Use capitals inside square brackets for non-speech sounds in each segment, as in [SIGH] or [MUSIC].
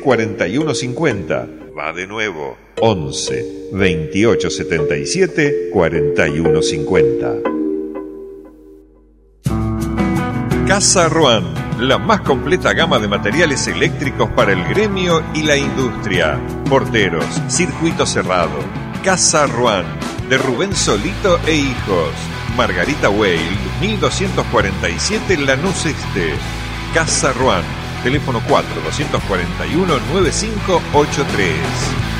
4150. Va de nuevo. 11 28 77 4150. Casa Ruan, la más completa gama de materiales eléctricos para el gremio y la industria. Porteros, circuito cerrado. Casa Ruan, de Rubén Solito e Hijos. Margarita Weil, 1247 Lanús Este. Casa Ruan, teléfono 4 241 9583.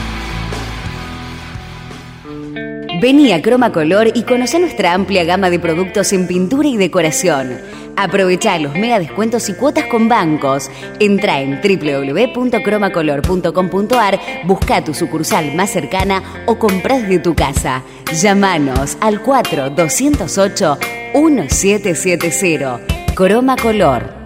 Vení a Croma Color y conoce nuestra amplia gama de productos en pintura y decoración. Aprovecha los mega descuentos y cuotas con bancos. Entra en www.cromacolor.com.ar, busca tu sucursal más cercana o compra desde tu casa. Llámanos al 4 208 1770. Croma Color.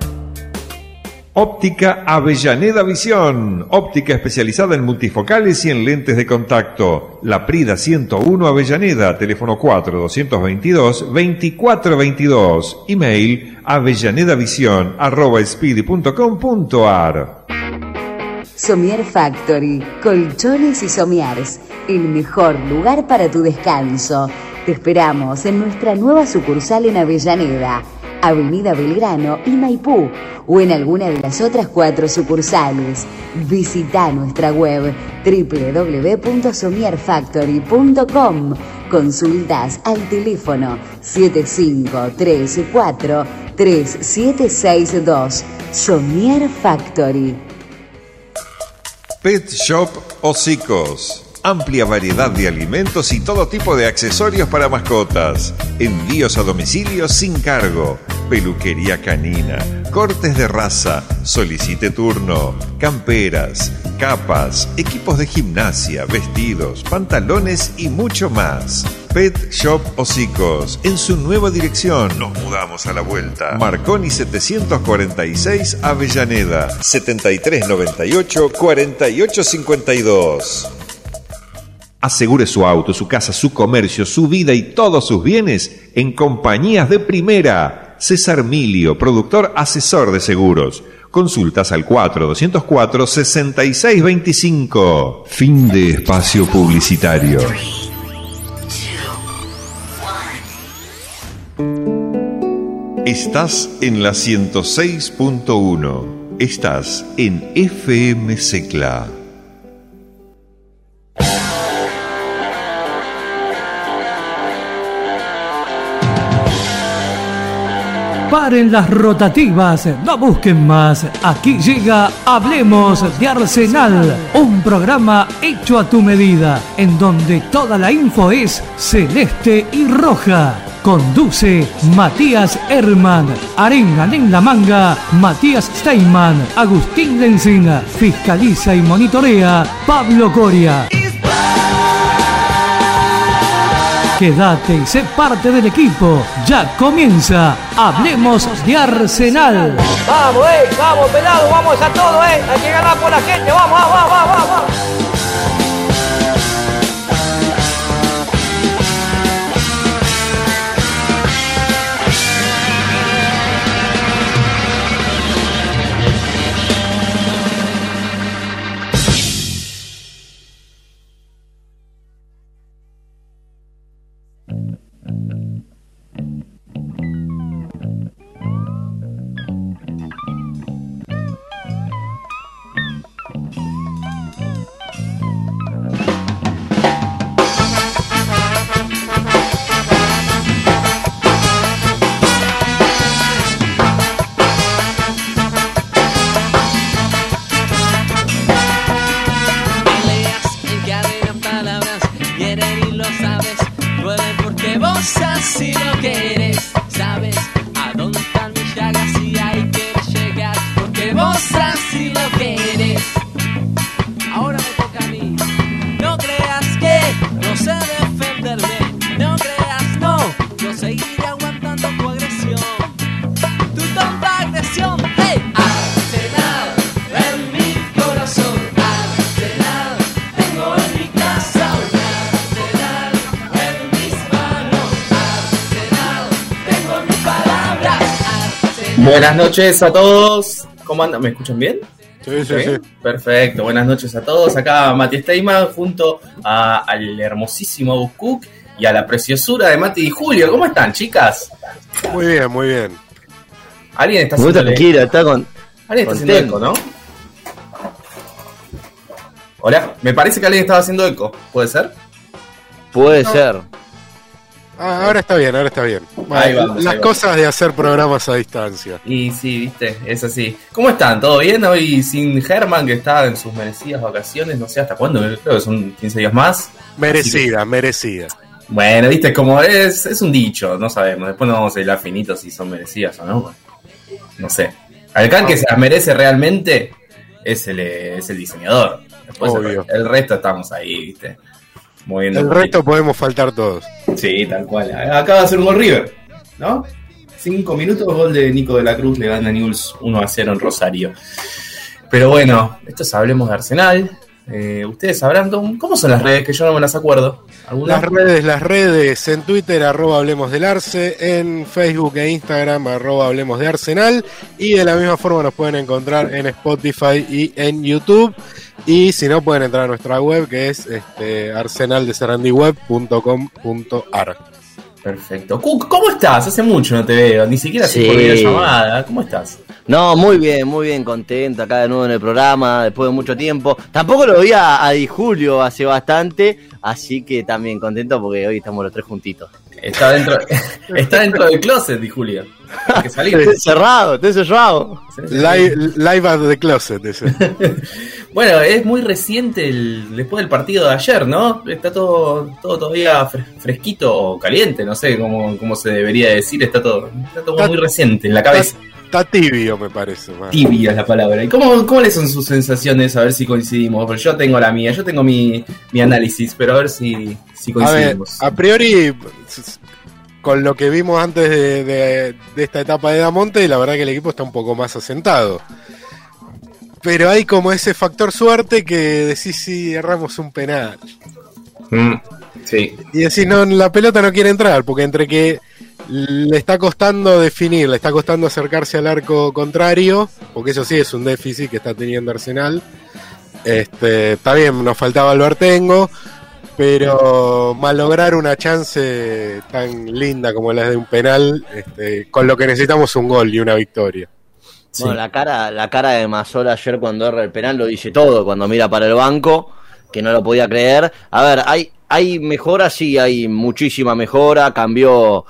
Óptica Avellaneda Visión. Óptica especializada en multifocales y en lentes de contacto. La Prida 101 Avellaneda. Teléfono 4 222 2422. Email avellanedavisión arroba speedy.com.ar. Somier Factory. Colchones y somiers. El mejor lugar para tu descanso. Te esperamos en nuestra nueva sucursal en Avellaneda. Avenida Belgrano y Maipú o en alguna de las otras cuatro sucursales. Visita nuestra web www.somierfactory.com. Consultas al teléfono 7534 3762. Somier Factory. Pet Shop Hocicos. Amplia variedad de alimentos y todo tipo de accesorios para mascotas. Envíos a domicilio sin cargo. Peluquería canina. Cortes de raza. Solicite turno. Camperas. Capas. Equipos de gimnasia. Vestidos. Pantalones y mucho más. Pet Shop Hocicos. En su nueva dirección. Nos mudamos a la vuelta. Marconi 746 Avellaneda. 7398 4852. Asegure su auto, su casa, su comercio, su vida y todos sus bienes en compañías de primera. César Milio, productor asesor de seguros. Consultas al 4-204-6625. Fin de espacio publicitario. Estás en la 106.1. Estás en FM Secla. Paren las rotativas, no busquen más. Aquí llega Hablemos de Arsenal, un programa hecho a tu medida, en donde toda la info es celeste y roja. Conduce Matías Herman, arengan en la manga Matías Steinman, Agustín Lencina, fiscaliza y monitorea Pablo Coria. Quédate y sé parte del equipo. Ya comienza. Hablemos de Arsenal. Vamos, eh, vamos, pelado, vamos a todo, eh. Hay que ganar por la gente, vamos, vamos, vamos, vamos. Buenas noches a todos. ¿Cómo andan? ¿Me escuchan bien? Sí, sí, sí. Perfecto, buenas noches a todos. Acá Mati Steyman junto a- al hermosísimo Buscook y a la preciosura de Mati y Julio. ¿Cómo están, chicas? Muy bien, muy bien. Alguien está Muy haciendo tranquilo, está con. Alguien está haciendo eco, ¿no? Hola, me parece que alguien estaba haciendo eco. ¿Puede ser? Puede ser. Ah, ahora está bien, ahora está bien. Ahí vamos, Las ahí vamos. cosas de hacer programas a distancia. Y sí, viste, es así. ¿Cómo están? ¿Todo bien? Hoy sin Germán, que está en sus merecidas vacaciones, no sé hasta cuándo, creo que son 15 días más. Merecida, merecida. Bueno, viste, como es, es un dicho, no sabemos. Después no vamos a hilar finito si son merecidas o no. No sé. Al can que se las merece realmente es el, es el diseñador. Después el resto estamos ahí, viste. Moviendo El resto podemos faltar todos. Sí, tal cual. Acaba de hacer un gol River, ¿no? Cinco minutos, gol de Nico de la Cruz, le gana News 1 a 0 en Rosario. Pero bueno, esto es Hablemos de Arsenal. Eh, Ustedes sabrán cómo son las redes, que yo no me las acuerdo. Las redes, las redes, en Twitter, arroba Hablemos del Arce, en Facebook e Instagram, arroba Hablemos de Arsenal, y de la misma forma nos pueden encontrar en Spotify y en YouTube, y si no pueden entrar a nuestra web que es este, arsenaldeserandiweb.com.ar. Perfecto. ¿cómo estás? Hace mucho no te veo, ni siquiera Sí. por videollamada. ¿Cómo estás? No, muy bien, muy bien, contento acá de nuevo en el programa, después de mucho tiempo. Tampoco lo veía a Di Julio hace bastante, así que también contento porque hoy estamos los tres juntitos. Está dentro, [LAUGHS] está dentro del closet, di Julio. Hay que encerrado, estoy encerrado. Live, live at the closet, ese. [LAUGHS] Bueno, es muy reciente el, después del partido de ayer, ¿no? Está todo, todo todavía fre- fresquito o caliente, no sé cómo, cómo se debería decir. Está todo, está todo Está- muy reciente en la cabeza. Está tibio, me parece. más. Tibia es la palabra. ¿Y cómo, cuáles son sus sensaciones? A ver si coincidimos. Pero yo tengo la mía, yo tengo mi, mi análisis, pero a ver si, si A ver, coincidimos. a priori, con lo que vimos antes de, de- de esta etapa de Damonte, la verdad que el equipo está un poco más asentado. Pero hay como ese factor suerte que decís si erramos un penal. Mm, sí. Y decís, no, la pelota no quiere entrar, porque entre que le está costando definir, le está costando acercarse al arco contrario, porque eso sí es un déficit que está teniendo Arsenal. Este, está bien, nos faltaba el Bartengo, pero malograr una chance tan linda como la de un penal, este, con lo que necesitamos un gol y una victoria. Bueno, la cara, la cara de Mazola ayer cuando erra el penal lo dice todo, cuando mira para el banco, que no lo podía creer. A ver, hay, hay mejora, sí, hay muchísima mejora, cambió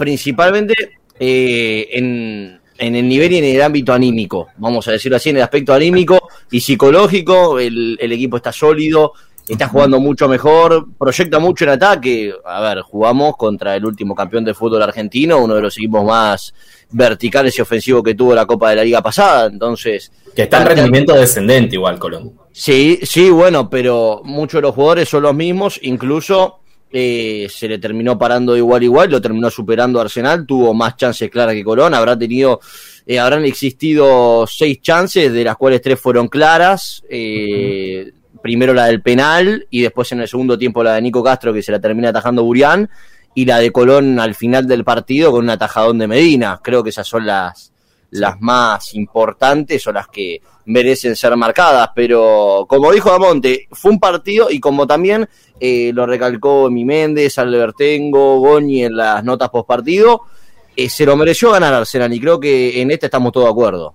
principalmente eh, en, en el nivel y en el ámbito anímico, vamos a decirlo así, en el aspecto anímico y psicológico, el, el equipo está sólido, está jugando mucho mejor, proyecta mucho en ataque. A ver, jugamos contra el último campeón de fútbol argentino, uno de los equipos más verticales y ofensivos que tuvo la Copa de la Liga pasada, entonces... Que está en rendimiento descendente igual, Colón. Sí, sí, bueno, pero muchos de los jugadores son los mismos, incluso eh, se le terminó parando igual igual, lo terminó superando Arsenal, tuvo más chances claras que Colón, habrá tenido, eh, habrán existido seis chances, de las cuales tres fueron claras, eh, primero la del penal y después en el segundo tiempo la de Nico Castro que se la termina atajando Burián y la de Colón al final del partido con un atajadón de Medina, creo que esas son las, las más importantes o las que merecen ser marcadas, pero como dijo Damonte, fue un partido y como también eh, lo recalcó Mi Méndez, Albertengo, Goñi en las notas post partido, eh, se lo mereció ganar Arsenal y creo que en este estamos todos de acuerdo.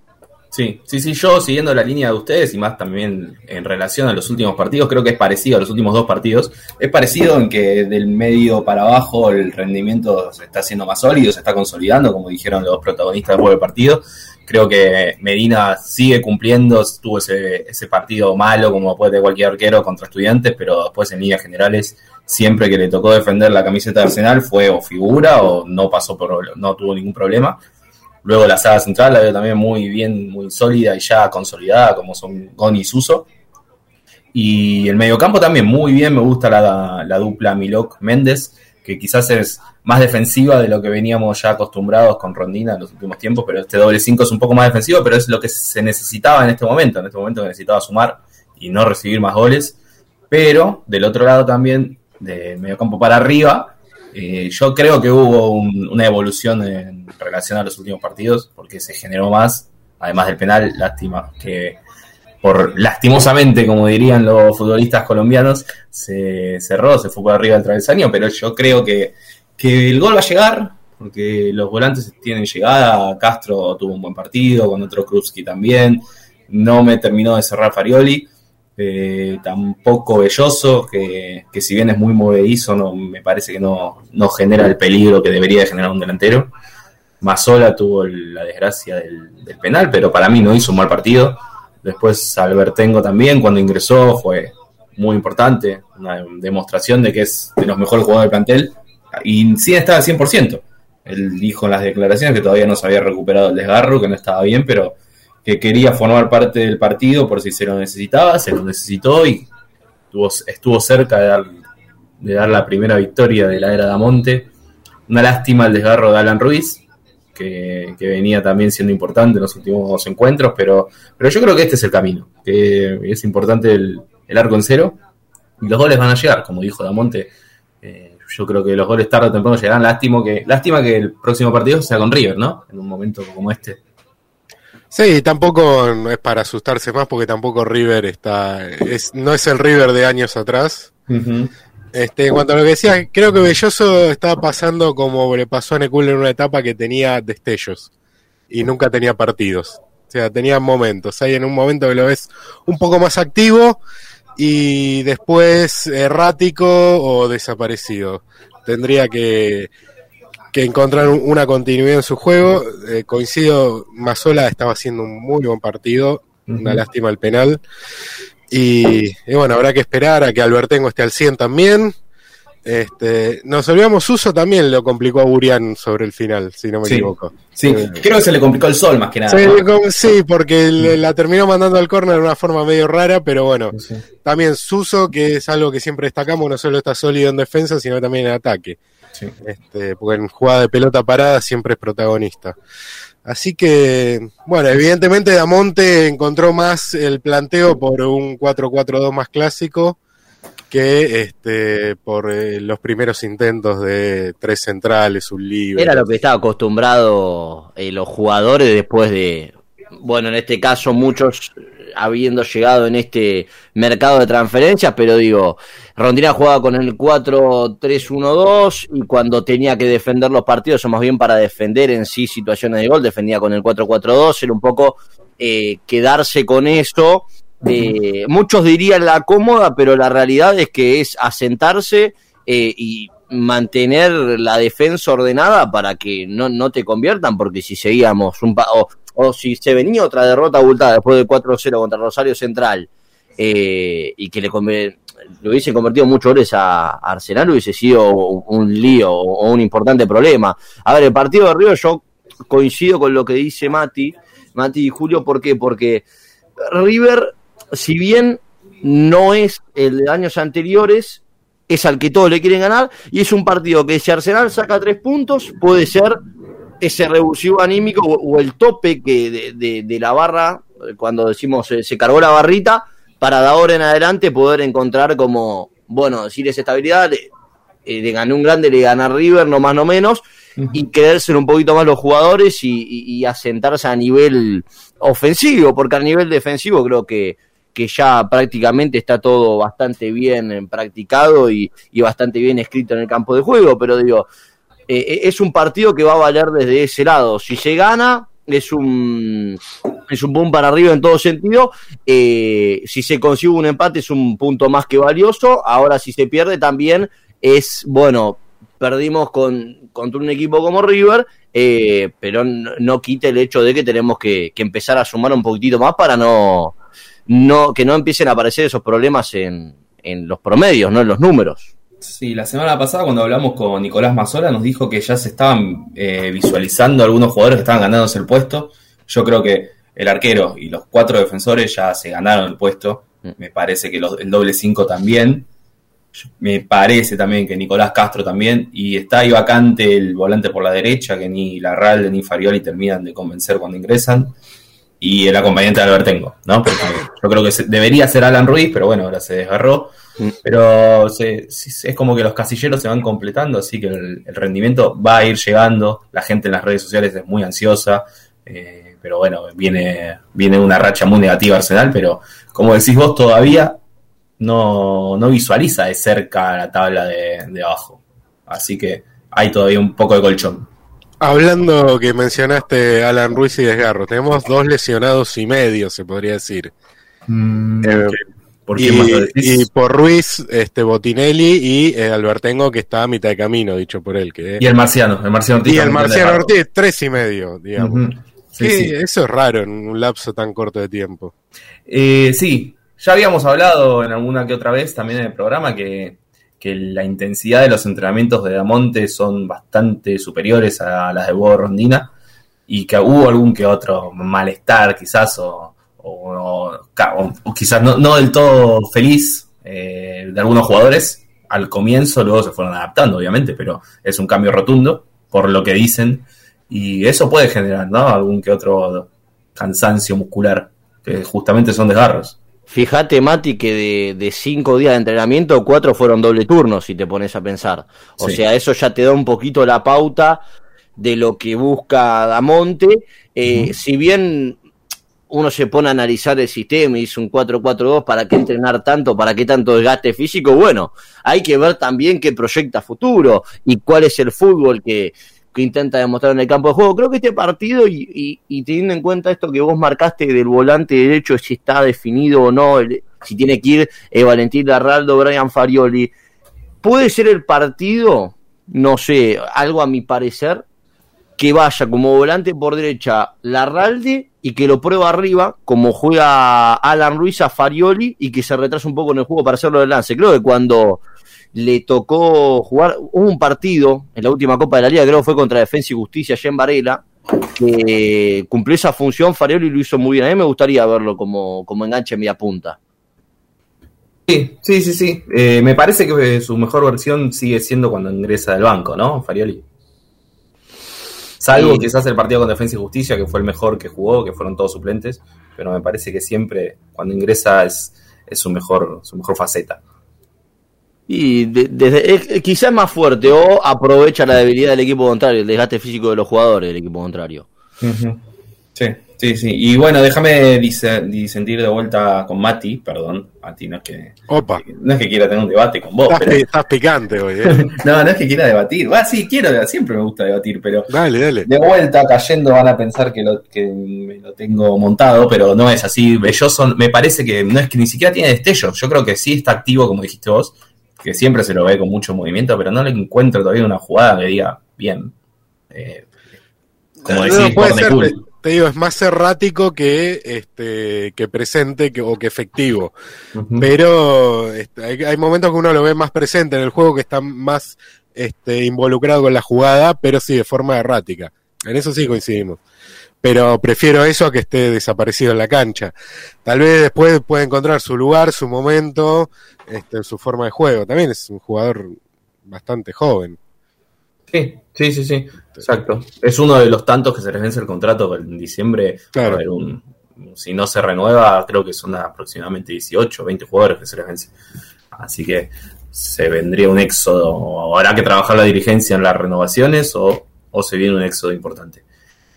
Sí, sí, sí, yo siguiendo la línea de ustedes y más también en relación a los últimos partidos, creo que es parecido a los últimos dos partidos. Es parecido en que del medio para abajo el rendimiento se está haciendo más sólido, se está consolidando, como dijeron los protagonistas después del partido. Creo que Medina sigue cumpliendo, tuvo ese, ese partido malo como puede tener cualquier arquero contra estudiantes, pero después en líneas generales, siempre que le tocó defender la camiseta de Arsenal fue o figura o no pasó por, no tuvo ningún problema. Luego la saga central la veo también muy bien, muy sólida y ya consolidada, como son Goni y Suso. Y el mediocampo también muy bien, me gusta la, la dupla Milok-Méndez, que quizás es más defensiva de lo que veníamos ya acostumbrados con Rondina en los últimos tiempos, pero este doble 5 es un poco más defensivo, pero es lo que se necesitaba en este momento, en este momento que necesitaba sumar y no recibir más goles. Pero del otro lado también, del mediocampo para arriba, eh, yo creo que hubo un- una evolución en relación a los últimos partidos, porque se generó más, además del penal, lástima que por lastimosamente, como dirían los futbolistas colombianos, se cerró, se fue por arriba del travesaño, pero yo creo que, que el gol va a llegar, porque los volantes tienen llegada, Castro tuvo un buen partido, con otro Krupski también, no me terminó de cerrar Farioli, eh, tampoco Belloso, que, que, si bien es muy movedizo, no, me parece que no, no genera el peligro que debería de generar un delantero. Mazola tuvo la desgracia del, del penal, pero para mí no hizo un mal partido. Después Albertengo también, cuando ingresó, fue muy importante, una demostración de que es de los mejores jugadores del plantel. Y sí estaba al 100%. Él dijo en las declaraciones que todavía no se había recuperado el desgarro, que no estaba bien, pero que quería formar parte del partido por si se lo necesitaba, se lo necesitó y estuvo, cerca de dar, de dar la primera victoria de la era Damonte. Una lástima el desgarro de Alan Ruiz, que, venía también siendo importante en los últimos encuentros, pero, pero yo creo que este es el camino, que es importante el, arco en cero y los goles van a llegar, como dijo Damonte. Eh, yo creo que los goles tarde o temprano llegarán. Lástima que, lástima que el próximo partido sea con River, ¿no? En un momento como este. Sí, tampoco es para asustarse más porque tampoco River está, es, no es el River de años atrás. Uh -huh. Este, en cuanto a lo que decía, creo que Belloso estaba pasando como le pasó a Necul en una etapa que tenía destellos y nunca tenía partidos. O sea, tenía momentos. Hay en un momento que lo ves un poco más activo y después errático o desaparecido. Tendría que, que encontrar una continuidad en su juego. Eh, coincido, Mazola estaba haciendo un muy buen partido. Uh -huh. Una lástima el penal. Y, y, bueno, habrá que esperar a que Albertengo esté al 100 también. Este, nos olvidamos, Uso también lo complicó a Burian sobre el final, si no me sí, equivoco. Sí, eh, creo que se le complicó el sol más que nada. Sí, ¿no? sí porque le, la terminó mandando al córner de una forma medio rara, pero bueno, sí. también Suso, que es algo que siempre destacamos, no solo está sólido en defensa, sino también en ataque. Sí. Este, porque en jugada de pelota parada siempre es protagonista. Así que, bueno, evidentemente Damonte encontró más el planteo por un 4-4-2 más clásico que este por eh, los primeros intentos de tres centrales, un libre. Era lo que estaba acostumbrado eh, los jugadores después de, bueno, en este caso muchos habiendo llegado en este mercado de transferencias, pero digo, Rondina jugaba con el 4-3-1-2 y cuando tenía que defender los partidos, o más bien para defender en sí situaciones de gol, defendía con el 4-4-2, era un poco eh, quedarse con eso. Eh, muchos dirían la cómoda, pero la realidad es que es asentarse eh, y mantener la defensa ordenada para que no, no te conviertan, porque si seguíamos un pa o si se venía otra derrota abultada después del 4-0 contra Rosario Central eh, y que le, le hubiesen convertido muchos goles a Arsenal, hubiese sido un lío o un importante problema. A ver, el partido de Río yo coincido con lo que dice Mati, Mati y Julio, ¿por qué? Porque River, si bien no es el de años anteriores, es al que todos le quieren ganar y es un partido que si Arsenal saca tres puntos puede ser ese revulsivo anímico o, o el tope que de, de, de, la barra, cuando decimos eh, se cargó la barrita, para de ahora en adelante poder encontrar como, bueno, decir esa estabilidad, le, eh, le gané un grande, le gana River, no más no menos, uh -huh. y creerse un poquito más los jugadores y, y, y asentarse a nivel ofensivo, porque a nivel defensivo creo que que ya prácticamente está todo bastante bien practicado y, y, bastante bien escrito en el campo de juego, pero digo, eh, es un partido que va a valer desde ese lado. Si se gana, es un, es un boom para arriba en todo sentido. Eh, si se consigue un empate, es un punto más que valioso. Ahora, si se pierde, también es, bueno, perdimos con, contra un equipo como River, eh, pero no, no, quita el hecho de que tenemos que, que empezar a sumar un poquitito más para no no, que no empiecen a aparecer esos problemas en, en los promedios, no en los números. Sí, la semana pasada cuando hablamos con Nicolás Mazola nos dijo que ya se estaban eh, visualizando algunos jugadores que estaban ganándose el puesto. Yo creo que el arquero y los cuatro defensores ya se ganaron el puesto. Mm. Me parece que los, el doble cinco también. Me parece también que Nicolás Castro también. Y está ahí vacante el volante por la derecha, que ni Larralde ni Farioli terminan de convencer cuando ingresan y el acompañante de Albertengo, ¿no? Porque yo creo que se, debería ser Alan Ruiz, pero bueno, ahora se desgarró. Pero se, es como que los casilleros se van completando, así que el, el, rendimiento va a ir llegando. La gente en las redes sociales es muy ansiosa. Eh, pero bueno, viene, viene una racha muy negativa Arsenal, pero como decís vos, todavía no, no visualiza de cerca la tabla de, de abajo. Así que hay todavía un poco de colchón. Hablando que mencionaste Alan Ruiz y Desgarro, tenemos dos lesionados y medio, se podría decir. Eh, ¿Por y, quién más lo decís? y por Ruiz, este Botinelli y eh, Albertengo, que está a mitad de camino, dicho por él. Que, Y el marciano, el marciano Ortiz y el Marciano Ortiz, tres y medio, digamos. Sí. Eso es raro en un lapso tan corto de tiempo. Eh, sí, ya habíamos hablado en alguna que otra vez también en el programa que, que la intensidad de los entrenamientos de Damonte son bastante superiores a las de Bodo Rondina y que hubo algún que otro malestar quizás o, o- quizás no, no del todo feliz eh, de algunos jugadores al comienzo, luego se fueron adaptando obviamente, pero es un cambio rotundo por lo que dicen y eso puede generar ¿no? algún que otro cansancio muscular que justamente son desgarros. Fíjate, Mati, que de, de cinco días de entrenamiento, cuatro fueron doble turno, si te pones a pensar. O Sí. sea, eso ya te da un poquito la pauta de lo que busca Damonte. Eh, Si bien uno se pone a analizar el sistema y dice un 4-4-2, ¿para qué entrenar tanto? ¿Para qué tanto desgaste físico? Bueno, hay que ver también qué proyecta futuro y cuál es el fútbol que, que intenta demostrar en el campo de juego. Creo que este partido, y, teniendo en cuenta esto que vos marcaste del volante derecho, si está definido o no, si tiene que ir eh, Valentín Larraldo, Brian Farioli, puede ser el partido, no sé, algo a mi parecer, que vaya como volante por derecha Larralde y que lo prueba arriba, como juega Alan Ruiz a Farioli y que se retrasa un poco en el juego para hacerlo del lance. Creo que cuando le tocó jugar, un partido en la última Copa de la Liga, creo que fue contra Defensa y Justicia en Varela, que cumplió esa función, Farioli lo hizo muy bien. A mí me gustaría verlo como, como enganche media punta. Sí, sí, sí, sí. Eh, me parece que su mejor versión sigue siendo cuando ingresa del banco, ¿no? Farioli. Salvo Sí. quizás el partido con Defensa y Justicia, que fue el mejor que jugó, que fueron todos suplentes, pero me parece que siempre cuando ingresa es, es su mejor, su mejor faceta. Y de- desde, es- quizás más fuerte o aprovecha la debilidad del equipo contrario, el desgaste físico de los jugadores del equipo contrario. Sí, sí, sí. Y bueno, déjame dise- disentir de vuelta con Mati, perdón, Mati, no es que, Opa, no es que quiera tener un debate con vos, estás, pero... estás picante hoy, ¿eh? [LAUGHS] No, no es que quiera debatir. Ah, sí, quiero, siempre me gusta debatir, pero dale, dale. de vuelta cayendo van a pensar que, lo, que me lo tengo montado, pero no es así. Belloso me parece que no es que ni siquiera tiene destellos. Yo creo que sí está activo, como dijiste vos, que siempre se lo ve con mucho movimiento, pero no le encuentro todavía una jugada que diga bien. Eh, como No, decís, puede ser, Cool. Te, digo, es más errático que este que presente que, o que efectivo. Pero este, hay, hay momentos que uno lo ve más presente en el juego, que está más este, involucrado con la jugada, pero sí de forma errática. En eso sí coincidimos. Pero prefiero eso a que esté desaparecido en la cancha. Tal vez después puede encontrar su lugar, su momento, este, su forma de juego. También es un jugador bastante joven. Sí, sí, sí, sí, exacto. Es uno de los tantos que se les vence el contrato en diciembre. Claro. Un, si no se renueva, creo que son aproximadamente 18 o 20 jugadores que se les vence. Así que se vendría un éxodo. o Habrá que trabajar la dirigencia en las renovaciones o, o se viene un éxodo importante.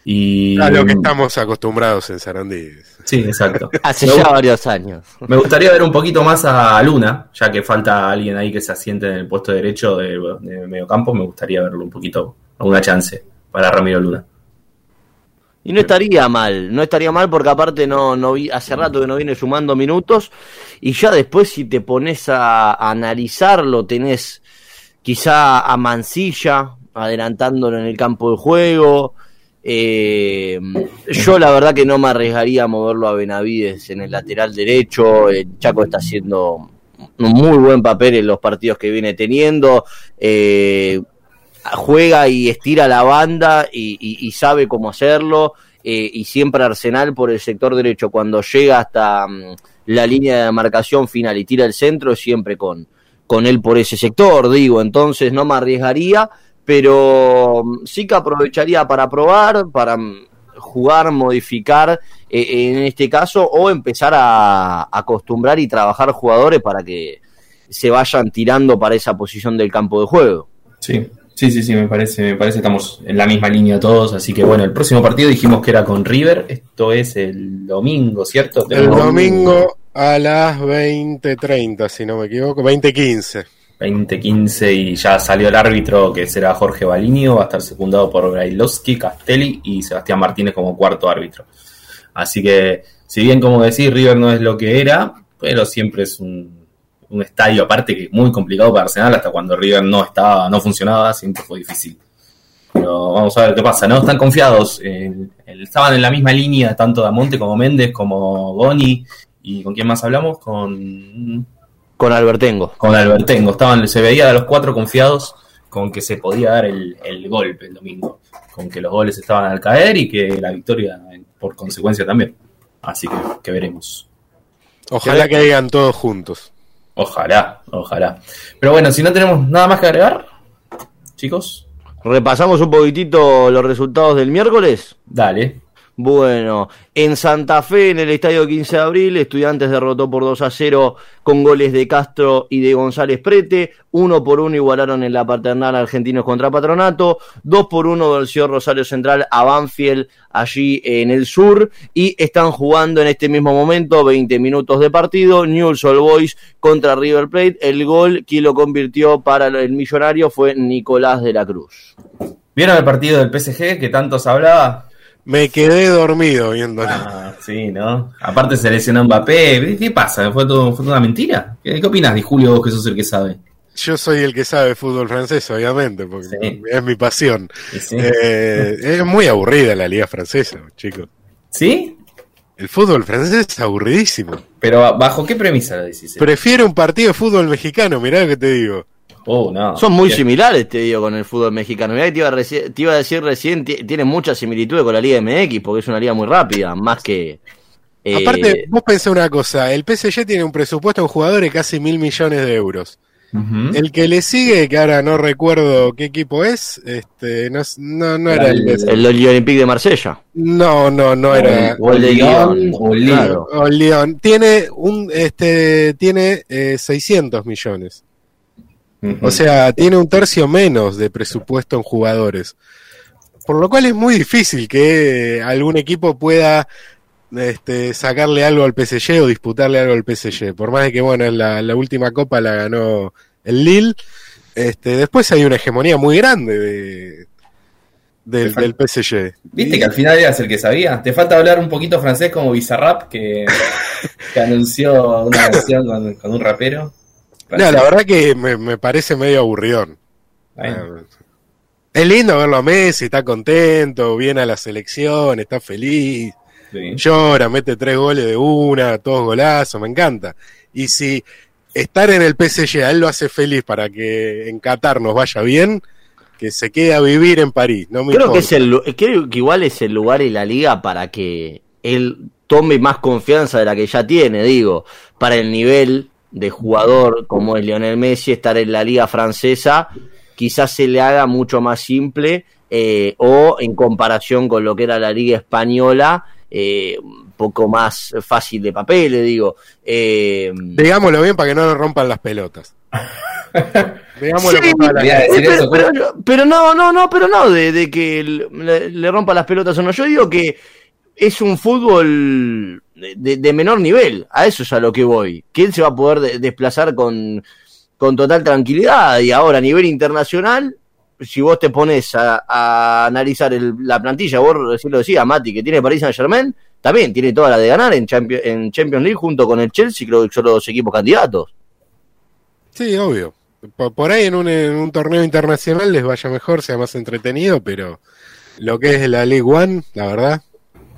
Y, A lo que estamos acostumbrados en Sarandí. Sí, exacto. Hace Me ya gusta- varios años. Me gustaría ver un poquito más a Luna, ya que falta alguien ahí que se asiente en el puesto derecho de, de mediocampo. Me gustaría verlo un poquito, alguna chance para Ramiro Luna. Y no estaría mal, no estaría mal porque aparte no, no vi, hace rato que no viene sumando minutos y ya después si te pones a, a analizarlo tenés quizá a Mancilla adelantándolo en el campo de juego. Eh, yo la verdad que no me arriesgaría a moverlo a Benavides en el lateral derecho. El Chaco está haciendo un muy buen papel en los partidos que viene teniendo. Eh, juega y estira la banda y, sabe cómo hacerlo. eh, y siempre Arsenal por el sector derecho, cuando llega hasta mm, la línea de marcación final y tira el centro, siempre con, con él por ese sector, digo. Entonces no me arriesgaría, pero mm, sí que aprovecharía para probar, para mm, jugar, modificar eh, en este caso, o empezar a acostumbrar y trabajar jugadores para que se vayan tirando para esa posición del campo de juego. Sí, Sí, sí, sí, me parece, me parece que estamos en la misma línea todos, así que bueno, el próximo partido dijimos que era con River, esto es el domingo, ¿cierto? El domingo a las 20.30, si no me equivoco, 20.15. 2015 y ya salió el árbitro que será Jorge Balinio, va a estar secundado por Brailovsky, Castelli y Sebastián Martínez como cuarto árbitro. Así que, si bien como decir River no es lo que era, pero siempre es un, un estadio aparte que es muy complicado para Arsenal, hasta cuando River no estaba, no funcionaba, siempre fue difícil. Pero vamos a ver qué pasa, ¿no? Están confiados, estaban en la misma línea tanto Damonte como Méndez, como Goni, y ¿con quién más hablamos? Con Con Albertengo. con Albertengo. Estaban, se veía a los cuatro confiados con que se podía dar el, el golpe el domingo, con que los goles estaban al caer y que la victoria eh, por consecuencia también. Así que, que veremos. Ojalá que hayan todos juntos. Ojalá, ojalá. Pero bueno, si no tenemos nada más que agregar, chicos, Repasamos un poquitito los resultados del miércoles. dale. Bueno, en Santa Fe, en el estadio 15 de abril, Estudiantes derrotó por 2 a 0 con goles de Castro y de González Prete. Uno por uno igualaron en la paternal Argentinos contra Patronato. Dos por uno venció Rosario Central a Banfield allí en el sur. Y están jugando en este mismo momento 20 minutos de partido. Newell's Old Boys contra River Plate. El gol que lo convirtió para el millonario fue Nicolás de la Cruz. ¿Vieron el partido del PSG que tanto se hablaba? Me quedé dormido viéndolo. Ah, sí, ¿no? Aparte se lesionó Mbappé. ¿Qué pasa? ¿Fue todo, fue toda una mentira? ¿Qué, qué opinas de Julio, vos que sos el que sabe? Yo soy el que sabe fútbol francés, obviamente, porque Sí. es mi pasión. Sí. Eh, es muy aburrida la liga francesa, chicos. ¿Sí? El fútbol francés es aburridísimo. Pero ¿bajo qué premisa lo decís? Prefiero un partido de fútbol mexicano, mirá lo que te digo. Oh, no. Son muy Bien. similares, te digo, con el fútbol mexicano. Mirá que te iba a, te iba a decir recién, ti- tiene muchas similitudes con la Liga MX, porque es una liga muy rápida, más que... eh, Aparte, vos pensé una cosa, el PSG tiene un presupuesto en jugadores de casi mil millones de euros. El que le sigue, que ahora no recuerdo qué equipo es, este, no, es- no, no era el, de- el Olympique de Marsella. No, no, no era. O el de Lyon, Lyon, o claro. O León. Tiene un, este, tiene eh, 600 millones. O sea, tiene un tercio menos de presupuesto en jugadores. Por lo cual es muy difícil que algún equipo pueda este, sacarle algo al PSG o disputarle algo al PSG. Por más de que, bueno, la, la última copa la ganó el Lille. Este, después hay una hegemonía muy grande de, del, del PSG. ¿Viste que al final eras el que sabía? Te falta hablar un poquito francés como Bizarrap, que, [LAUGHS] que anunció una canción con, con un rapero. No, la verdad que me, me parece medio aburridón. Bueno, Es lindo verlo a Messi, está contento, viene a la selección, está feliz, sí. llora, mete tres goles de una, todos golazos, me encanta. Y si estar en el PSG a él lo hace feliz para que en Qatar nos vaya bien, que se quede a vivir en París, no me Creo que, es el, creo que igual es el lugar y la liga para que él tome más confianza de la que ya tiene, digo, para el nivel de jugador como es Lionel Messi, estar en la liga francesa quizás se le haga mucho más simple eh, o en comparación con lo que era la liga española, eh, un poco más fácil de papel, le digo. Eh, Digámoslo bien para que no nos rompan las pelotas. [LAUGHS] Digámoslo Sí, decir pero, eso, pero- pero no, no, no, pero no, de, de que le, le rompa las pelotas o no. Yo digo que es un fútbol de, menor nivel, a eso es a lo que voy. Que él se va a poder de- desplazar con, con total tranquilidad. Y ahora a nivel internacional, si vos te pones a, a analizar el- la plantilla, vos recién lo decías, Mati, que tiene Paris Saint Germain, también tiene toda la de ganar en, Champions, League junto con el Chelsea, creo que son los equipos candidatos. Sí, obvio. Por, por ahí en un, en un torneo internacional les vaya mejor, sea más entretenido, pero lo que es la League One, la verdad,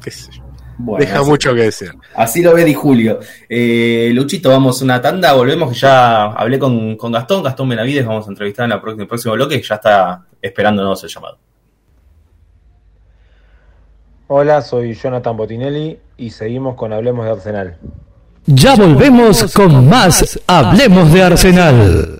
qué sé yo, Bueno, deja así- mucho que desear. Así lo ve Di Julio. Eh, Luchito, vamos a una tanda, volvemos, que ya hablé con, con Gastón, Gastón Benavides, vamos a entrevistar en, la próxima- el próximo bloque, que ya está esperándonos el llamado. Hola, soy Jonathan Botinelli y seguimos con Hablemos de Arsenal. Ya volvemos con más Hablemos de Arsenal.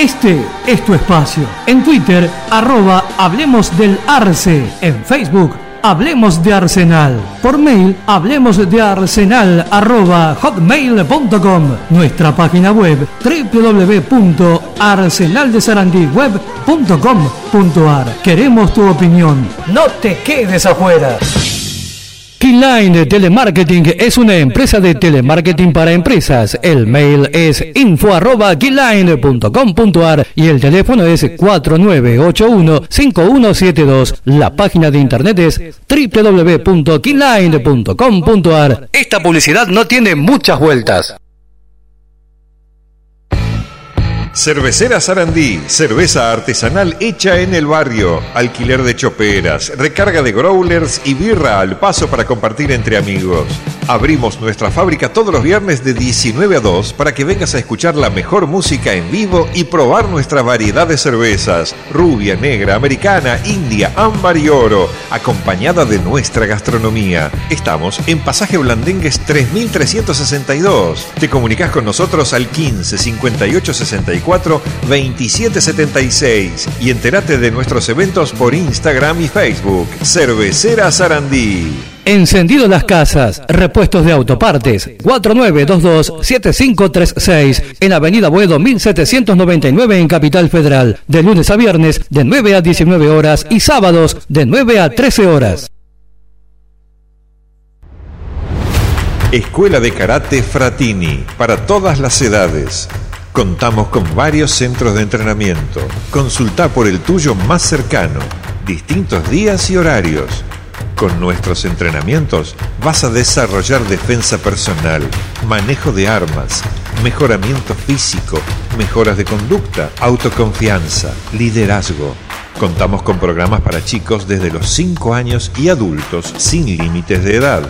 Este es tu espacio. En Twitter, arroba Hablemos del Arce. En Facebook, Hablemos de Arsenal. Por mail, hablemos de Arsenal arroba hotmail.com. Nuestra página web www.arsenaldesarandiweb.com.ar. Queremos tu opinión. No te quedes afuera. Keyline Telemarketing es una empresa de telemarketing para empresas. El mail es info arroba keyline.com.ar y el teléfono es 4981-5172. La página de internet es www.keyline.com.ar. Esta publicidad no tiene muchas vueltas. Cervecera Sarandí, cerveza artesanal hecha en el barrio, alquiler de choperas, recarga de growlers y birra al paso para compartir entre amigos. Abrimos nuestra fábrica todos los viernes de 19 a 2 para que vengas a escuchar la mejor música en vivo y probar nuestra variedad de cervezas, rubia, negra, americana, india, ámbar y oro, acompañada de nuestra gastronomía. Estamos en Pasaje Blandengues 3362. Te comunicas con nosotros al 15 58 64 2776 y entérate de nuestros eventos por Instagram y Facebook. Cervecera Sarandí. Encendido las casas, repuestos de autopartes, 4922-7536, en Avenida Buedo 1799 en Capital Federal, de lunes a viernes de 9 a 19 horas y sábados de 9 a 13 horas. Escuela de Karate Fratini, para todas las edades. Contamos con varios centros de entrenamiento. Consulta por el tuyo más cercano, distintos días y horarios. Con nuestros entrenamientos vas a desarrollar defensa personal, manejo de armas, mejoramiento físico, mejoras de conducta, autoconfianza, liderazgo. Contamos con programas para chicos desde los 5 años y adultos sin límites de edad.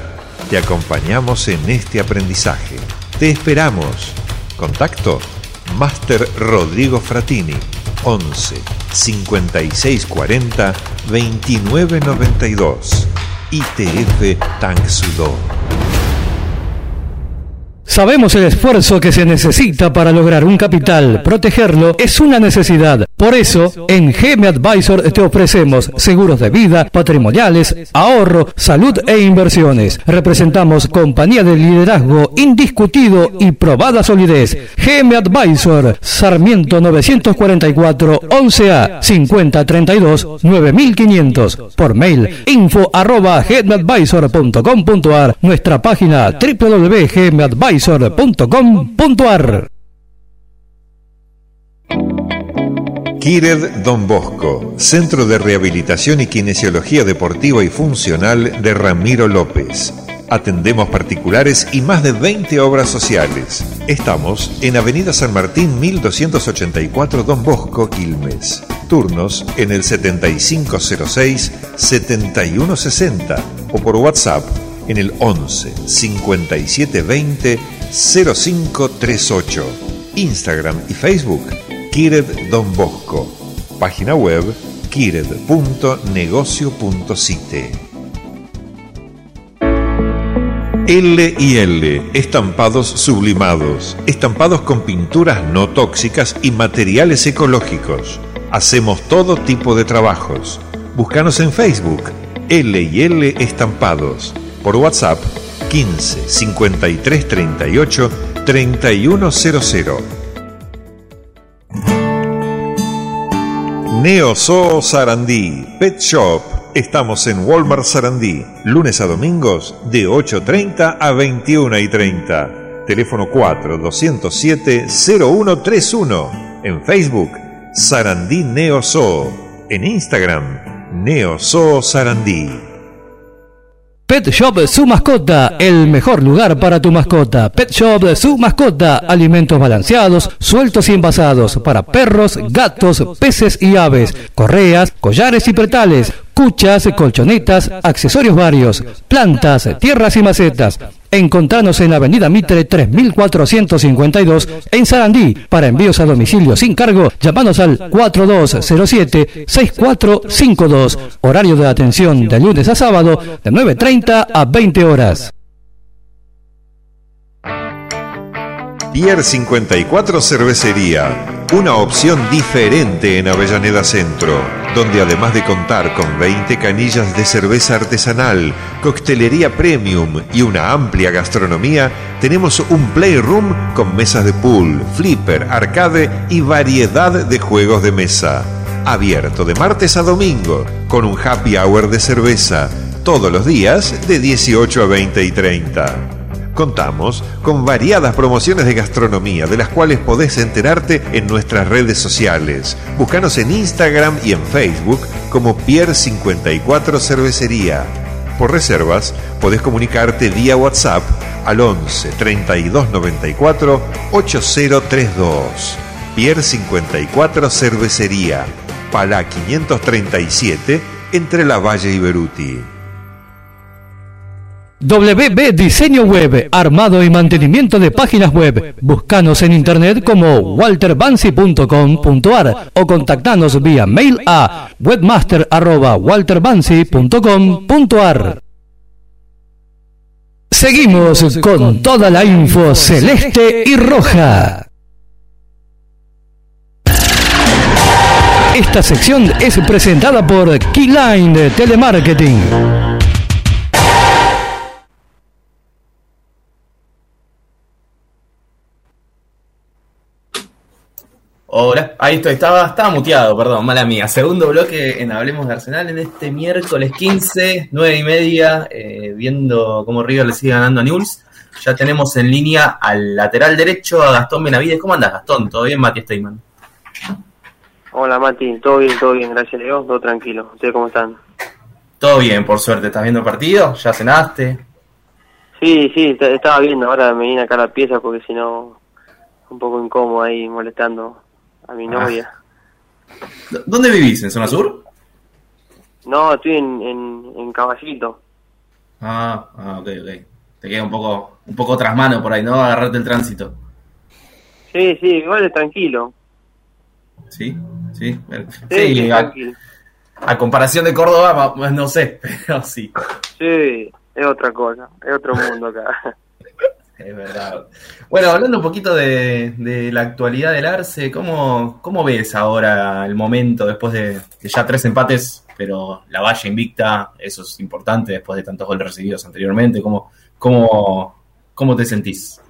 Te acompañamos en este aprendizaje. Te esperamos. Contacto Máster Rodrigo Fratini 11 56 40 29 92 ITF Tank Sudor Sabemos el esfuerzo que se necesita para lograr un capital. Protegerlo es una necesidad. Por eso, en GM Advisor te ofrecemos seguros de vida, patrimoniales, ahorro, salud e inversiones. Representamos compañía de liderazgo indiscutido y probada solidez. GM Advisor, Sarmiento 944 11A 5032 9500. Por mail info. Nuestra página www.gmadvisor.com.ar Kired Don Bosco, Centro de Rehabilitación y Kinesiología Deportiva y Funcional de Ramiro López. Atendemos particulares y más de 20 obras sociales. Estamos en Avenida San Martín 1284 Don Bosco, Quilmes. Turnos en el 7506-7160 o por WhatsApp en el 11 5720 0538. Instagram y Facebook Kired Don Bosco. Página web kired.negocio.cite. L y L, estampados sublimados, estampados con pinturas no tóxicas y materiales ecológicos. Hacemos todo tipo de trabajos. Búscanos en Facebook, L y L Estampados, por WhatsApp 15 53 38 3100. Neo Zoo Sarandí, Pet Shop. Estamos en Walmart Sarandí, lunes a domingos de 8.30 a 21.30. Teléfono 4 207 0131. En Facebook, Sarandí Neo Zoo. En Instagram, Neo Zoo Sarandí. Pet Shop Su Mascota, el mejor lugar para tu mascota. Pet Shop Su Mascota, alimentos balanceados, sueltos y envasados para perros, gatos, peces y aves, correas, collares y pretales, cuchas, colchonetas, accesorios varios, plantas, tierras y macetas. Encontranos en Avenida Mitre 3452 en Sarandí. Para envíos a domicilio sin cargo, llamanos al 4207-6452. Horario de atención de lunes a sábado de 9.30 a 20 horas. Pier 54 Cervecería. Una opción diferente en Avellaneda Centro, donde además de contar con 20 canillas de cerveza artesanal, coctelería premium y una amplia gastronomía, tenemos un playroom con mesas de pool, flipper, arcade y variedad de juegos de mesa. Abierto de martes a domingo, con un happy hour de cerveza, todos los días de 18 a 20 y 30. Contamos con variadas promociones de gastronomía, de las cuales podés enterarte en nuestras redes sociales. Búscanos en Instagram y en Facebook como Pier54 Cervecería. Por reservas, podés comunicarte vía WhatsApp al 11 32 94 8032. Pier 54 Cervecería, Palá 537, entre La Valle y Beruti. WB Diseño Web, armado y mantenimiento de páginas web. Búscanos en internet como walterbansi.com.ar o contactanos vía mail a webmaster@walterbansi.com.ar. Seguimos con toda la info celeste y roja. Esta sección es presentada por Keyline Telemarketing. Ahí estoy, estaba, estaba muteado, perdón, mala mía. Segundo bloque en Hablemos de Arsenal en este miércoles 15, 9 y media, eh, viendo cómo River le sigue ganando a Newell's. Ya tenemos en línea al lateral derecho a Gastón Benavides. ¿Cómo andas, Gastón? ¿Todo bien, Mati Steyman? Hola Mati, todo bien, todo bien, gracias Dios, todo tranquilo. ¿Ustedes cómo están? Todo bien, por suerte. ¿Estás viendo el partido? ¿Ya cenaste? Sí, sí, est- estaba viendo, ahora me vine acá a la pieza porque si no, un poco incómodo ahí molestando a mi novia. D- ¿Dónde vivís? ¿En zona sur? No, estoy en, en, en Caballito. Ah, ah, ok, ok. Te queda un poco, un poco tras mano por ahí, ¿no? Agarrarte el tránsito. Sí, sí, igual es tranquilo. ¿Sí? Sí, Sí, sí, a, tranquilo. a comparación de Córdoba, [LAUGHS] no sé, pero sí. Sí, es otra cosa, es otro mundo acá. Es verdad. Bueno, hablando un poquito de, la actualidad del Arce, ¿cómo, ¿cómo ves ahora el momento después de, de ya tres empates, pero la valla invicta, eso es importante después de tantos goles recibidos anteriormente? ¿Cómo, cómo, cómo te sentís?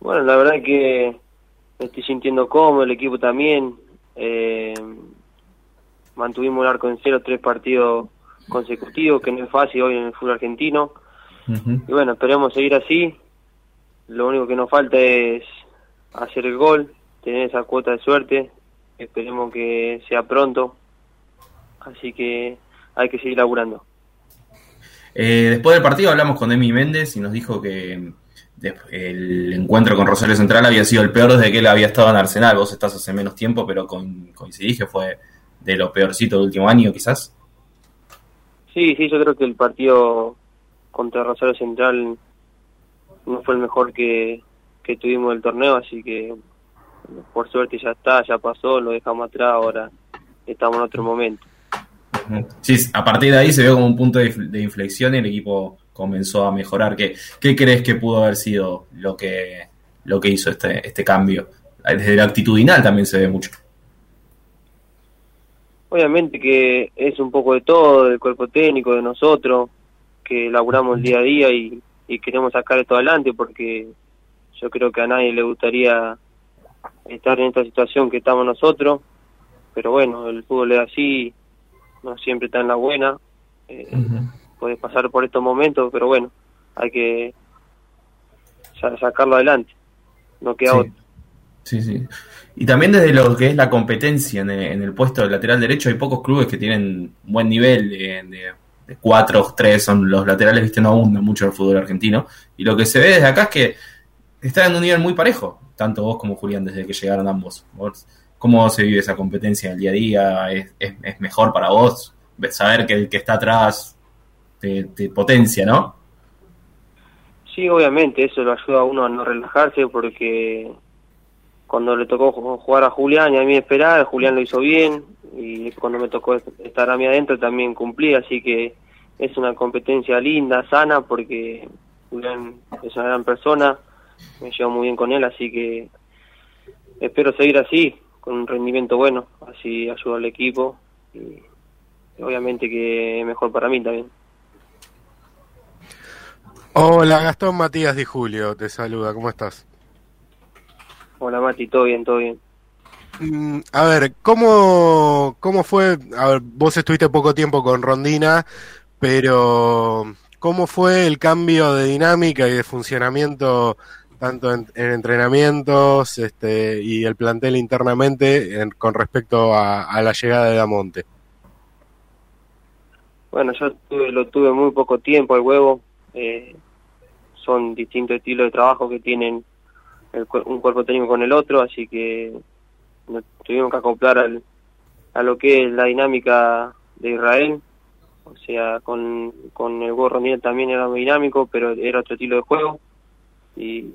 Bueno, la verdad que me estoy sintiendo cómodo, el equipo también. Eh, mantuvimos el arco en cero tres partidos consecutivos, que no es fácil hoy en el fútbol argentino. Y bueno, esperemos seguir así. Lo único que nos falta es hacer el gol, tener esa cuota de suerte. Esperemos que sea pronto. Así que hay que seguir laburando. Eh, después del partido hablamos con Emi Méndez y nos dijo que el encuentro con Rosario Central había sido el peor desde que él había estado en Arsenal. Vos estás hace menos tiempo, pero con, coincidís que fue de lo peorcito del último año, quizás. Sí, sí, yo creo que el partido contra Rosario Central no fue el mejor que, que tuvimos del torneo, así que por suerte ya está, ya pasó, lo dejamos atrás, ahora estamos en otro momento. Sí, a partir de ahí se vio como un punto de, inf- de inflexión y el equipo comenzó a mejorar. ¿Qué, qué crees que pudo haber sido lo que, lo que hizo este, este cambio? Desde la actitudinal también se ve mucho. Obviamente que es un poco de todo, del cuerpo técnico, de nosotros, que laburamos el día a día y, y queremos sacar esto adelante porque yo creo que a nadie le gustaría estar en esta situación que estamos nosotros, pero bueno, el fútbol es así, no siempre está en la buena, eh, puedes pasar por estos momentos, pero bueno, hay que sa- sacarlo adelante, no queda Sí. otro. Sí, sí. Y también desde lo que es la competencia en el, en el puesto de lateral derecho, hay pocos clubes que tienen buen nivel de, de, de cuatro, tres, son los laterales, viste, no abundan mucho el fútbol argentino. Y lo que se ve desde acá es que están en un nivel muy parejo, tanto vos como Julián, desde que llegaron ambos. ¿Cómo se vive esa competencia en el día a día? ¿Es, es, mejor para vos saber que el que está atrás te, te potencia, no? Sí, obviamente, eso lo ayuda a uno a no relajarse porque cuando le tocó ju- jugar a Julián y a mí esperar, Julián lo hizo bien y cuando me tocó estar a mí adentro también cumplí, así que es una competencia linda, sana, porque Julián es una gran persona, me llevo muy bien con él, así que espero seguir así, con un rendimiento bueno, así ayudo al equipo y obviamente que es mejor para mí también. Hola, Gastón Matías Di Julio, te saluda, ¿cómo estás? Hola Mati, todo bien, todo bien. Mm, a ver, ¿cómo, ¿cómo fue? A ver, vos estuviste poco tiempo con Rondina, pero ¿cómo fue el cambio de dinámica y de funcionamiento tanto en, en entrenamientos este, y el plantel internamente en- con respecto a, a la llegada de Damonte? Bueno, yo tuve- lo tuve muy poco tiempo, el huevo. eh, son distintos estilos de trabajo que tienen el un cuerpo técnico con el otro, así que nos tuvimos que acoplar al, a lo que es la dinámica de Israel. O sea, con, con el huevo Rondinelli también era muy dinámico, pero era otro estilo de juego. Y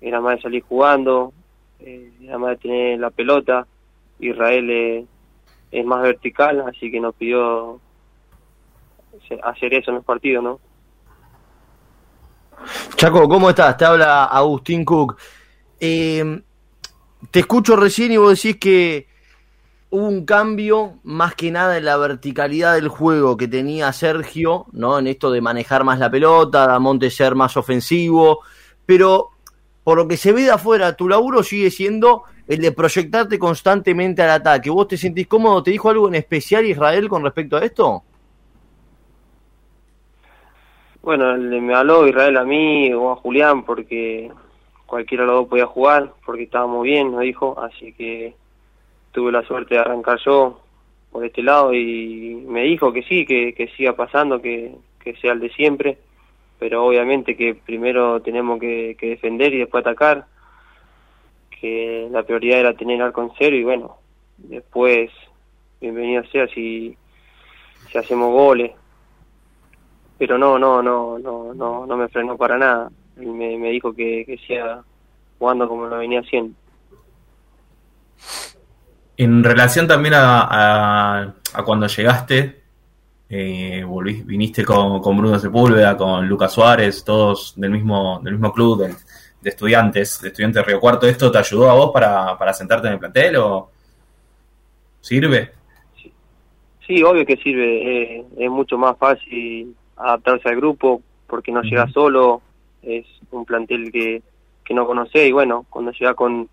era más de salir jugando, eh, era más de tener la pelota. Israel eh, es más vertical, así que nos pidió hacer eso en los partidos, ¿no? Chaco, ¿cómo estás? Te habla Agustín Cook. Eh, te escucho recién y vos decís que hubo un cambio más que nada en la verticalidad del juego que tenía Sergio, ¿no? En esto de manejar más la pelota, Damonte ser más ofensivo, pero por lo que se ve de afuera, tu laburo sigue siendo el de proyectarte constantemente al ataque. ¿Vos te sentís cómodo? ¿Te dijo algo en especial Israel con respecto a esto? Bueno, le- me habló Israel a mí o a Julián porque cualquiera de los dos podía jugar, porque estábamos bien, nos dijo, así que tuve la suerte de arrancar yo por este lado y me dijo que sí, que, siga pasando, que, sea el de siempre, pero obviamente que primero tenemos que, que defender y después atacar, que la prioridad era tener arco en cero y bueno, después bienvenido sea si, si hacemos goles pero no, no, no, no, no, no me frenó para nada. Él me, me dijo que, que siga jugando como lo venía haciendo. En relación también a, a- a cuando llegaste, eh, volví- viniste con, con Bruno Sepúlveda, con Lucas Suárez, todos del mismo, del mismo club de, de estudiantes, de estudiantes de Río Cuarto. ¿Esto te ayudó a vos para, para sentarte en el plantel o sirve? Sí, obvio que sirve, eh, es mucho más fácil adaptarse al grupo porque no llega solo, es un plantel que, que no conoce y bueno, cuando llega con,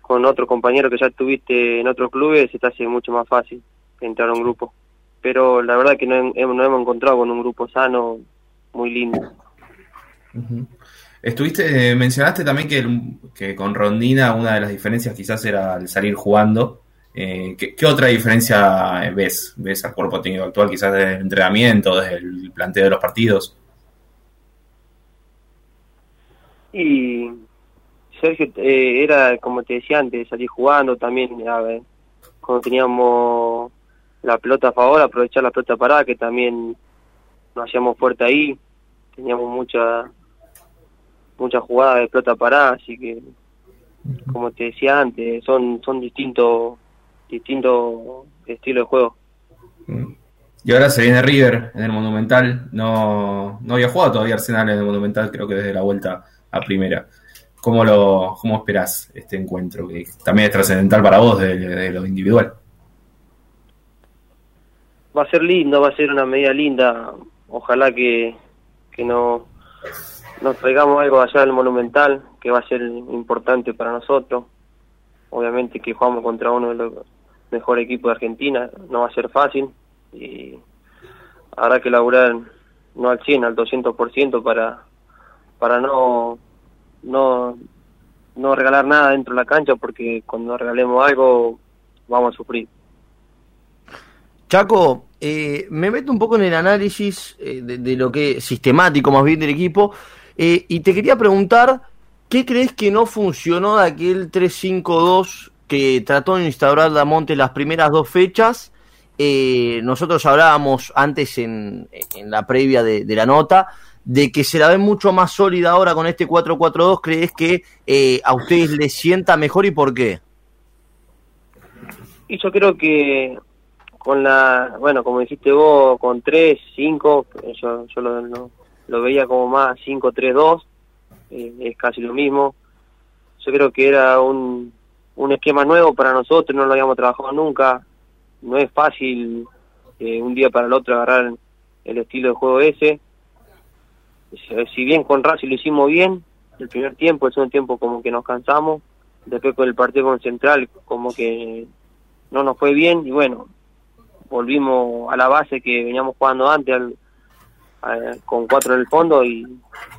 con otro compañero que ya tuviste en otros clubes se te hace mucho más fácil entrar a un grupo. Pero la verdad que no, nos hemos encontrado con un grupo sano, muy lindo. Estuviste, eh, mencionaste también que, que con Rondina una de las diferencias quizás era el salir jugando. Eh, ¿qué, qué otra diferencia ves? ¿Ves al cuerpo técnico actual quizás desde el entrenamiento, desde el planteo de los partidos? Y Sergio eh, era, como te decía antes, salir jugando también, a ver, cuando teníamos la pelota a favor, aprovechar la pelota parada, que también nos hacíamos fuerte ahí, teníamos mucha mucha jugada de pelota parada, así que, como te decía antes, son son distintos distintos estilos de juego. Y ahora se viene River en el Monumental. No, no había jugado todavía Arsenal en el Monumental, creo que desde la vuelta a primera. ¿Cómo lo cómo esperás este encuentro? Que también es trascendental para vos de, lo individual. va a ser lindo, va a ser una medida linda. Ojalá que, que no, nos traigamos algo allá del Monumental, que va a ser importante para nosotros. Obviamente que jugamos contra uno de los mejores equipos de Argentina, no va a ser fácil y habrá que laburar no al 100, al 200% para, para no, no, no regalar nada dentro de la cancha porque cuando regalemos algo vamos a sufrir. Chaco, eh, me meto un poco en el análisis eh, de, lo que sistemático más bien del equipo eh, y te quería preguntar ¿qué crees que no funcionó de aquel 3-5-2 que trató de instaurar Damonte las primeras dos fechas? Eh, nosotros hablábamos antes en, en la previa de la nota de que se la ve mucho más sólida ahora con este 4-4-2. ¿Crees que eh, a ustedes les sienta mejor y por qué? Y yo creo que con la, bueno, como dijiste vos, con 3, 5, yo, yo lo, veía como más 5, 3, 2, eh, es casi lo mismo. Yo creo que era un, un esquema nuevo para nosotros, no lo habíamos trabajado nunca, no es fácil eh, un día para el otro agarrar el estilo de juego ese. Si- bien con Racing lo hicimos bien, el primer tiempo, el segundo tiempo como que nos cansamos, después con el partido con Central como que no nos fue bien y bueno, volvimos a la base que veníamos jugando antes al- con cuatro en el fondo y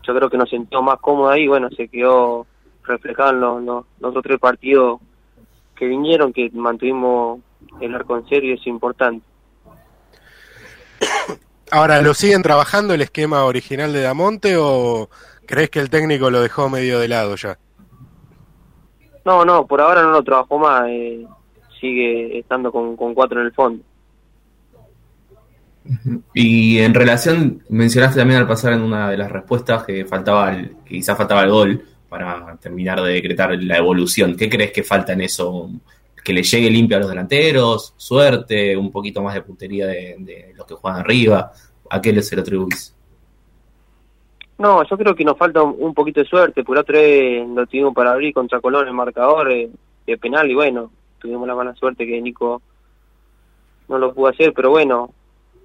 yo creo que nos sentimos más cómodos ahí, bueno, se quedó reflejado en los, los- los otros tres partidos que vinieron, que mantuvimos el arco en serio es importante. [COUGHS] Ahora, ¿lo siguen trabajando el esquema original de Damonte o crees que el técnico lo dejó medio de lado ya? No, no, por ahora no lo trabajó más, eh, sigue estando con, con cuatro en el fondo. Y en relación, mencionaste también al pasar en una de las respuestas que faltaba el, que quizás faltaba el gol para terminar de decretar la evolución. ¿Qué crees que falta en eso? ¿Que le llegue limpio a los delanteros? ¿Suerte? ¿Un poquito más de puntería de, de los que juegan arriba? ¿A qué se lo atribuís? No, yo creo que nos falta un, poquito de suerte, por otra vez lo tuvimos para abrir contra Colón el marcador eh, de penal y bueno, tuvimos la mala suerte que Nico no lo pudo hacer, pero bueno,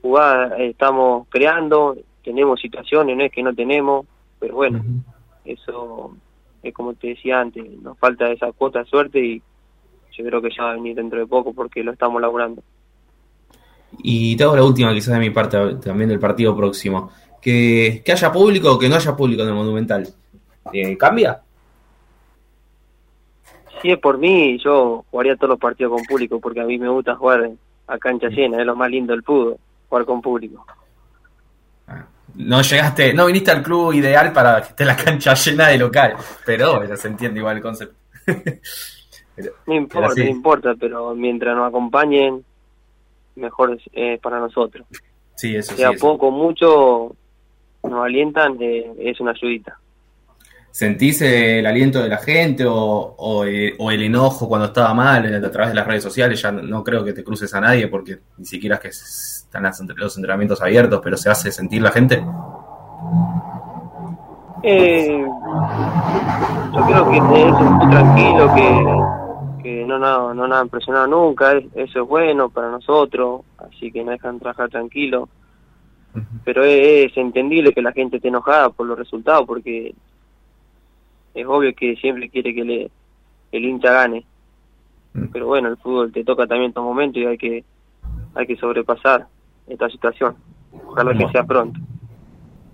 jugada eh, estamos creando, tenemos situaciones, no es que no tenemos, pero bueno, eso es como te decía antes, nos falta esa cuota de suerte y yo creo que ya va a venir dentro de poco porque lo estamos laburando. Y te hago la última, quizás de mi parte, también del partido próximo. Que, que haya público o que no haya público en el Monumental. Eh, ¿Cambia? Si es por mí, yo jugaría todos los partidos con público porque a mí me gusta jugar a cancha llena, es lo más lindo del fútbol, jugar con público. No llegaste, no viniste al club ideal para que esté la cancha llena de local, pero bueno, se entiende igual el concepto. [LAUGHS] No importa, no importa, pero mientras nos acompañen, mejor es eh, para nosotros. Sí, eso sí. sea eso. poco, mucho, nos alientan, eh, es una ayudita. ¿Sentís eh, el aliento de la gente o, o, eh, o el enojo cuando estaba mal a través de las redes sociales? Ya no, creo que te cruces a nadie porque ni siquiera es que están los entrenamientos abiertos, pero se hace sentir la gente. Eh, yo creo que es muy tranquilo, que, que no, no, no nos han presionado nunca, es- eso es bueno para nosotros, así que nos dejan trabajar tranquilo. Pero es, es entendible que la gente esté enojada por los resultados, porque es obvio que siempre quiere que le, el hincha gane. Pero bueno, el fútbol te toca también en estos momentos y hay que, hay que sobrepasar esta situación. Ojalá que sea pronto.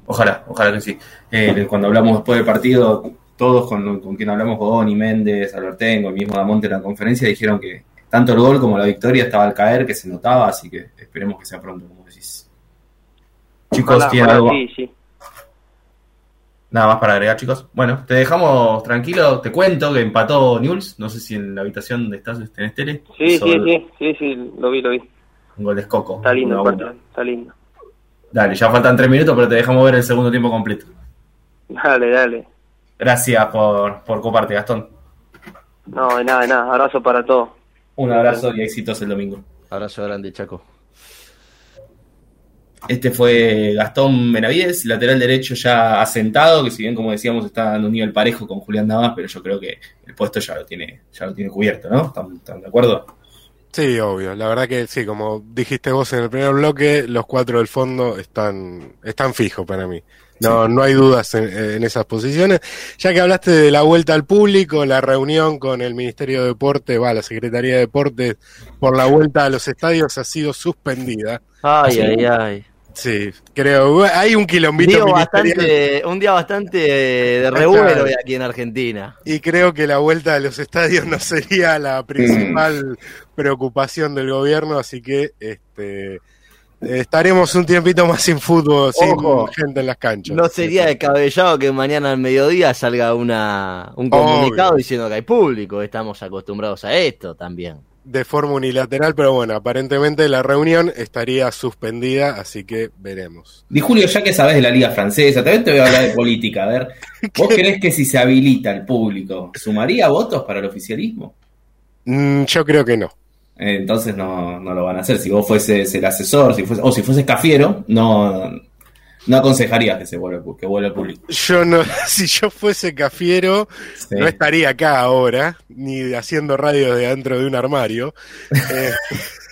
Ojalá, ojalá que sí. Eh, cuando hablamos después del partido, todos con, con quien hablamos, Godoni, Méndez, Albertengo, el mismo Damonte en la conferencia, dijeron que tanto el gol como la victoria estaba al caer, que se notaba, así que esperemos que sea pronto, como decís. Chicos, Ojalá, ¿tienen ojalá, algo? sí, sí. Nada más para agregar, chicos. Bueno, te dejamos tranquilo. Te cuento que empató Newell's. No sé si en la habitación donde estás tenés tele. Sí, sí, sí, sí, sí, lo vi, lo vi. Un gol de Escoco. Está lindo partido, está lindo. Dale, ya faltan tres minutos, pero te dejamos ver el segundo tiempo completo. Dale, dale. Gracias por, por coparte, Gastón. No, de nada, de nada. Abrazo para todos. Un abrazo y éxitos el domingo. Abrazo grande, Chaco. Este fue Gastón Benavides, lateral derecho ya asentado, que si bien como decíamos está en un nivel parejo con Julián Navas, pero yo creo que el puesto ya lo tiene, ya lo tiene cubierto, ¿no? ¿Están, están de acuerdo? Sí, obvio. La verdad que sí, como dijiste vos en el primer bloque, los cuatro del fondo están, están fijos para mí. No, no hay dudas en, en esas posiciones. Ya que hablaste de la vuelta al público, la reunión con el Ministerio de Deporte, va, la Secretaría de Deportes por la vuelta a los estadios ha sido suspendida. Ay, ay, ay. Sí, creo. Hay un quilombito Día bastante, un día bastante de revuelo hoy aquí en Argentina. Y creo que la vuelta a los estadios no sería la Mm. principal preocupación del gobierno, así que este estaremos un tiempito más sin fútbol, Ojo. sin gente en las canchas. No sería descabellado que mañana al mediodía salga una, un comunicado Obvio. diciendo que hay público. Estamos acostumbrados a esto también. De forma unilateral, pero bueno, aparentemente la reunión estaría suspendida, así que veremos. Di Julio, ya que sabes de la liga francesa, también te voy a hablar de política. A ver, [LAUGHS] ¿vos crees que si se habilita el público, sumaría votos para el oficialismo? Mm, yo creo que no. Entonces no, no lo van a hacer. Si vos fueses el asesor, si fuese, o si fueses Cafiero, no, No aconsejarías que se vuelva, que vuelva al público. Yo no, [LAUGHS] si yo fuese cafiero, Sí. no estaría acá ahora, ni haciendo radio de dentro de un armario. Eh, [LAUGHS]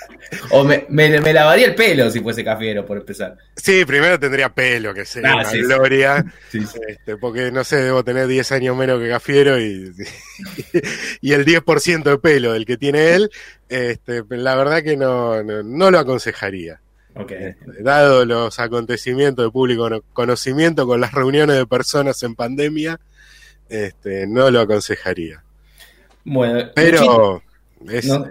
O me, me- me lavaría el pelo si fuese cafiero, por empezar. sí, primero tendría pelo, que sería Ah, una sí, gloria. Sí, sí. Este, porque no sé, debo tener 10 años menos que Cafiero y, y el 10% de pelo del que tiene él, este, la verdad que no, no, no lo aconsejaría. Ok. Dado los acontecimientos de público no- conocimiento con las reuniones de personas en pandemia, este, no lo aconsejaría. Bueno, Pero es- No.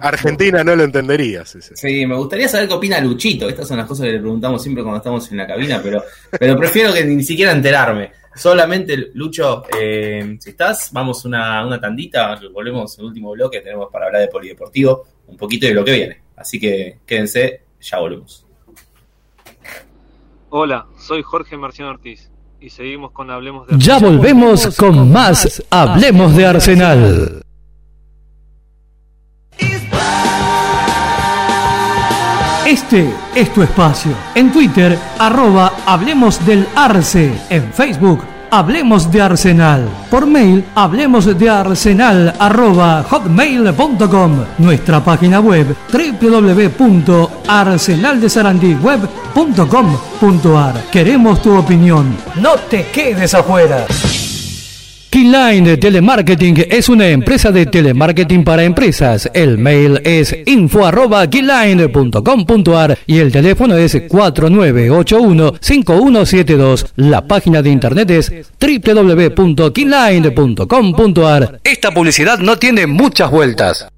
Argentina no lo entendería. sí, sí. Sí, me gustaría saber qué opina Luchito. Estas son las cosas que le preguntamos siempre cuando estamos en la cabina, pero, pero prefiero que ni siquiera enterarme. Solamente, Lucho, eh, si estás, vamos una, una tandita, volvemos al último bloque, tenemos para hablar de polideportivo, un poquito de lo que viene. Así que quédense, ya volvemos. Hola, soy Jorge Marciano Ortiz y seguimos con Hablemos de Ya volvemos con más Hablemos de Arsenal. Este es tu espacio. En Twitter, arroba Hablemos del Arce. En Facebook, Hablemos de Arsenal. Por mail, hablemos de Arsenal arroba hotmail.com. Nuestra página web www.arsenaldesarandiweb.com.ar. Queremos tu opinión. No te quedes afuera. Keyline Telemarketing es una empresa de telemarketing para empresas. El mail es info arroba keyline.com.ar y el teléfono es 4981-5172. La página de internet es www.keyline.com.ar. Esta publicidad no tiene muchas vueltas.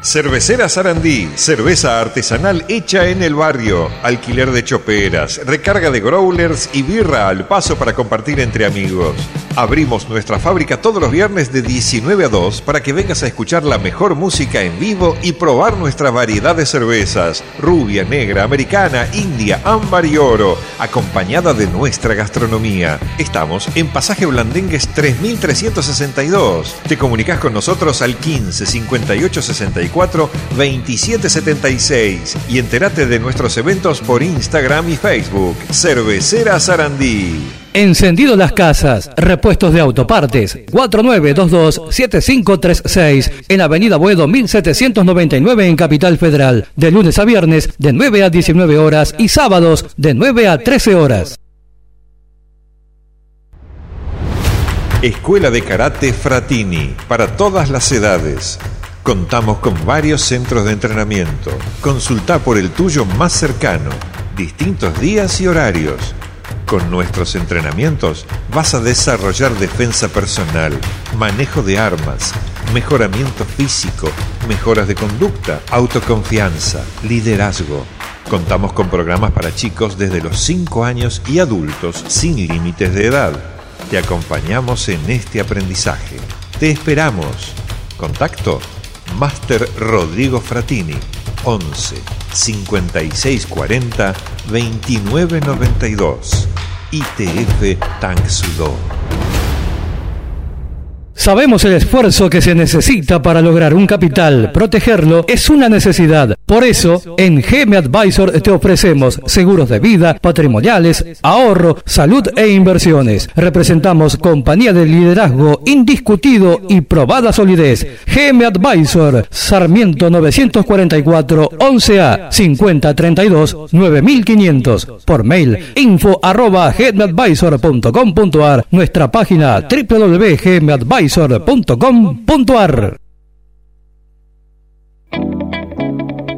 Cervecera Sarandí, cerveza artesanal hecha en el barrio, alquiler de choperas, recarga de growlers y birra al paso para compartir entre amigos. Abrimos nuestra fábrica todos los viernes de 19 a 2 para que vengas a escuchar la mejor música en vivo y probar nuestra variedad de cervezas, rubia, negra, americana, india, ámbar y oro, acompañada de nuestra gastronomía. Estamos en Pasaje Blandengues 3362. Te comunicas con nosotros al 15 58 64 27 76 y entérate de nuestros eventos por Instagram y Facebook. Cervecera Sarandí. Encendido las casas, repuestos de autopartes, 4922-7536, en Avenida Buedo 1799 en Capital Federal, de lunes a viernes de 9 a 19 horas y sábados de 9 a 13 horas. Escuela de Karate Fratini, para todas las edades. Contamos con varios centros de entrenamiento. Consulta por el tuyo más cercano, distintos días y horarios. Con nuestros entrenamientos vas a desarrollar defensa personal, manejo de armas, mejoramiento físico, mejoras de conducta, autoconfianza, liderazgo. Contamos con programas para chicos desde los 5 años y adultos sin límites de edad. Te acompañamos en este aprendizaje. Te esperamos. Contacto Máster Rodrigo Fratini 11 56 40 29 92 ITF Tank. Sabemos el esfuerzo que se necesita para lograr un capital. Protegerlo es una necesidad. Por eso, en GM Advisor te ofrecemos seguros de vida, patrimoniales, ahorro, salud e inversiones. Representamos compañía de liderazgo indiscutido y probada solidez. GM Advisor, Sarmiento 944 11A 5032 9500. Por mail info arroba. Nuestra página www.gmadvisor.com.ar.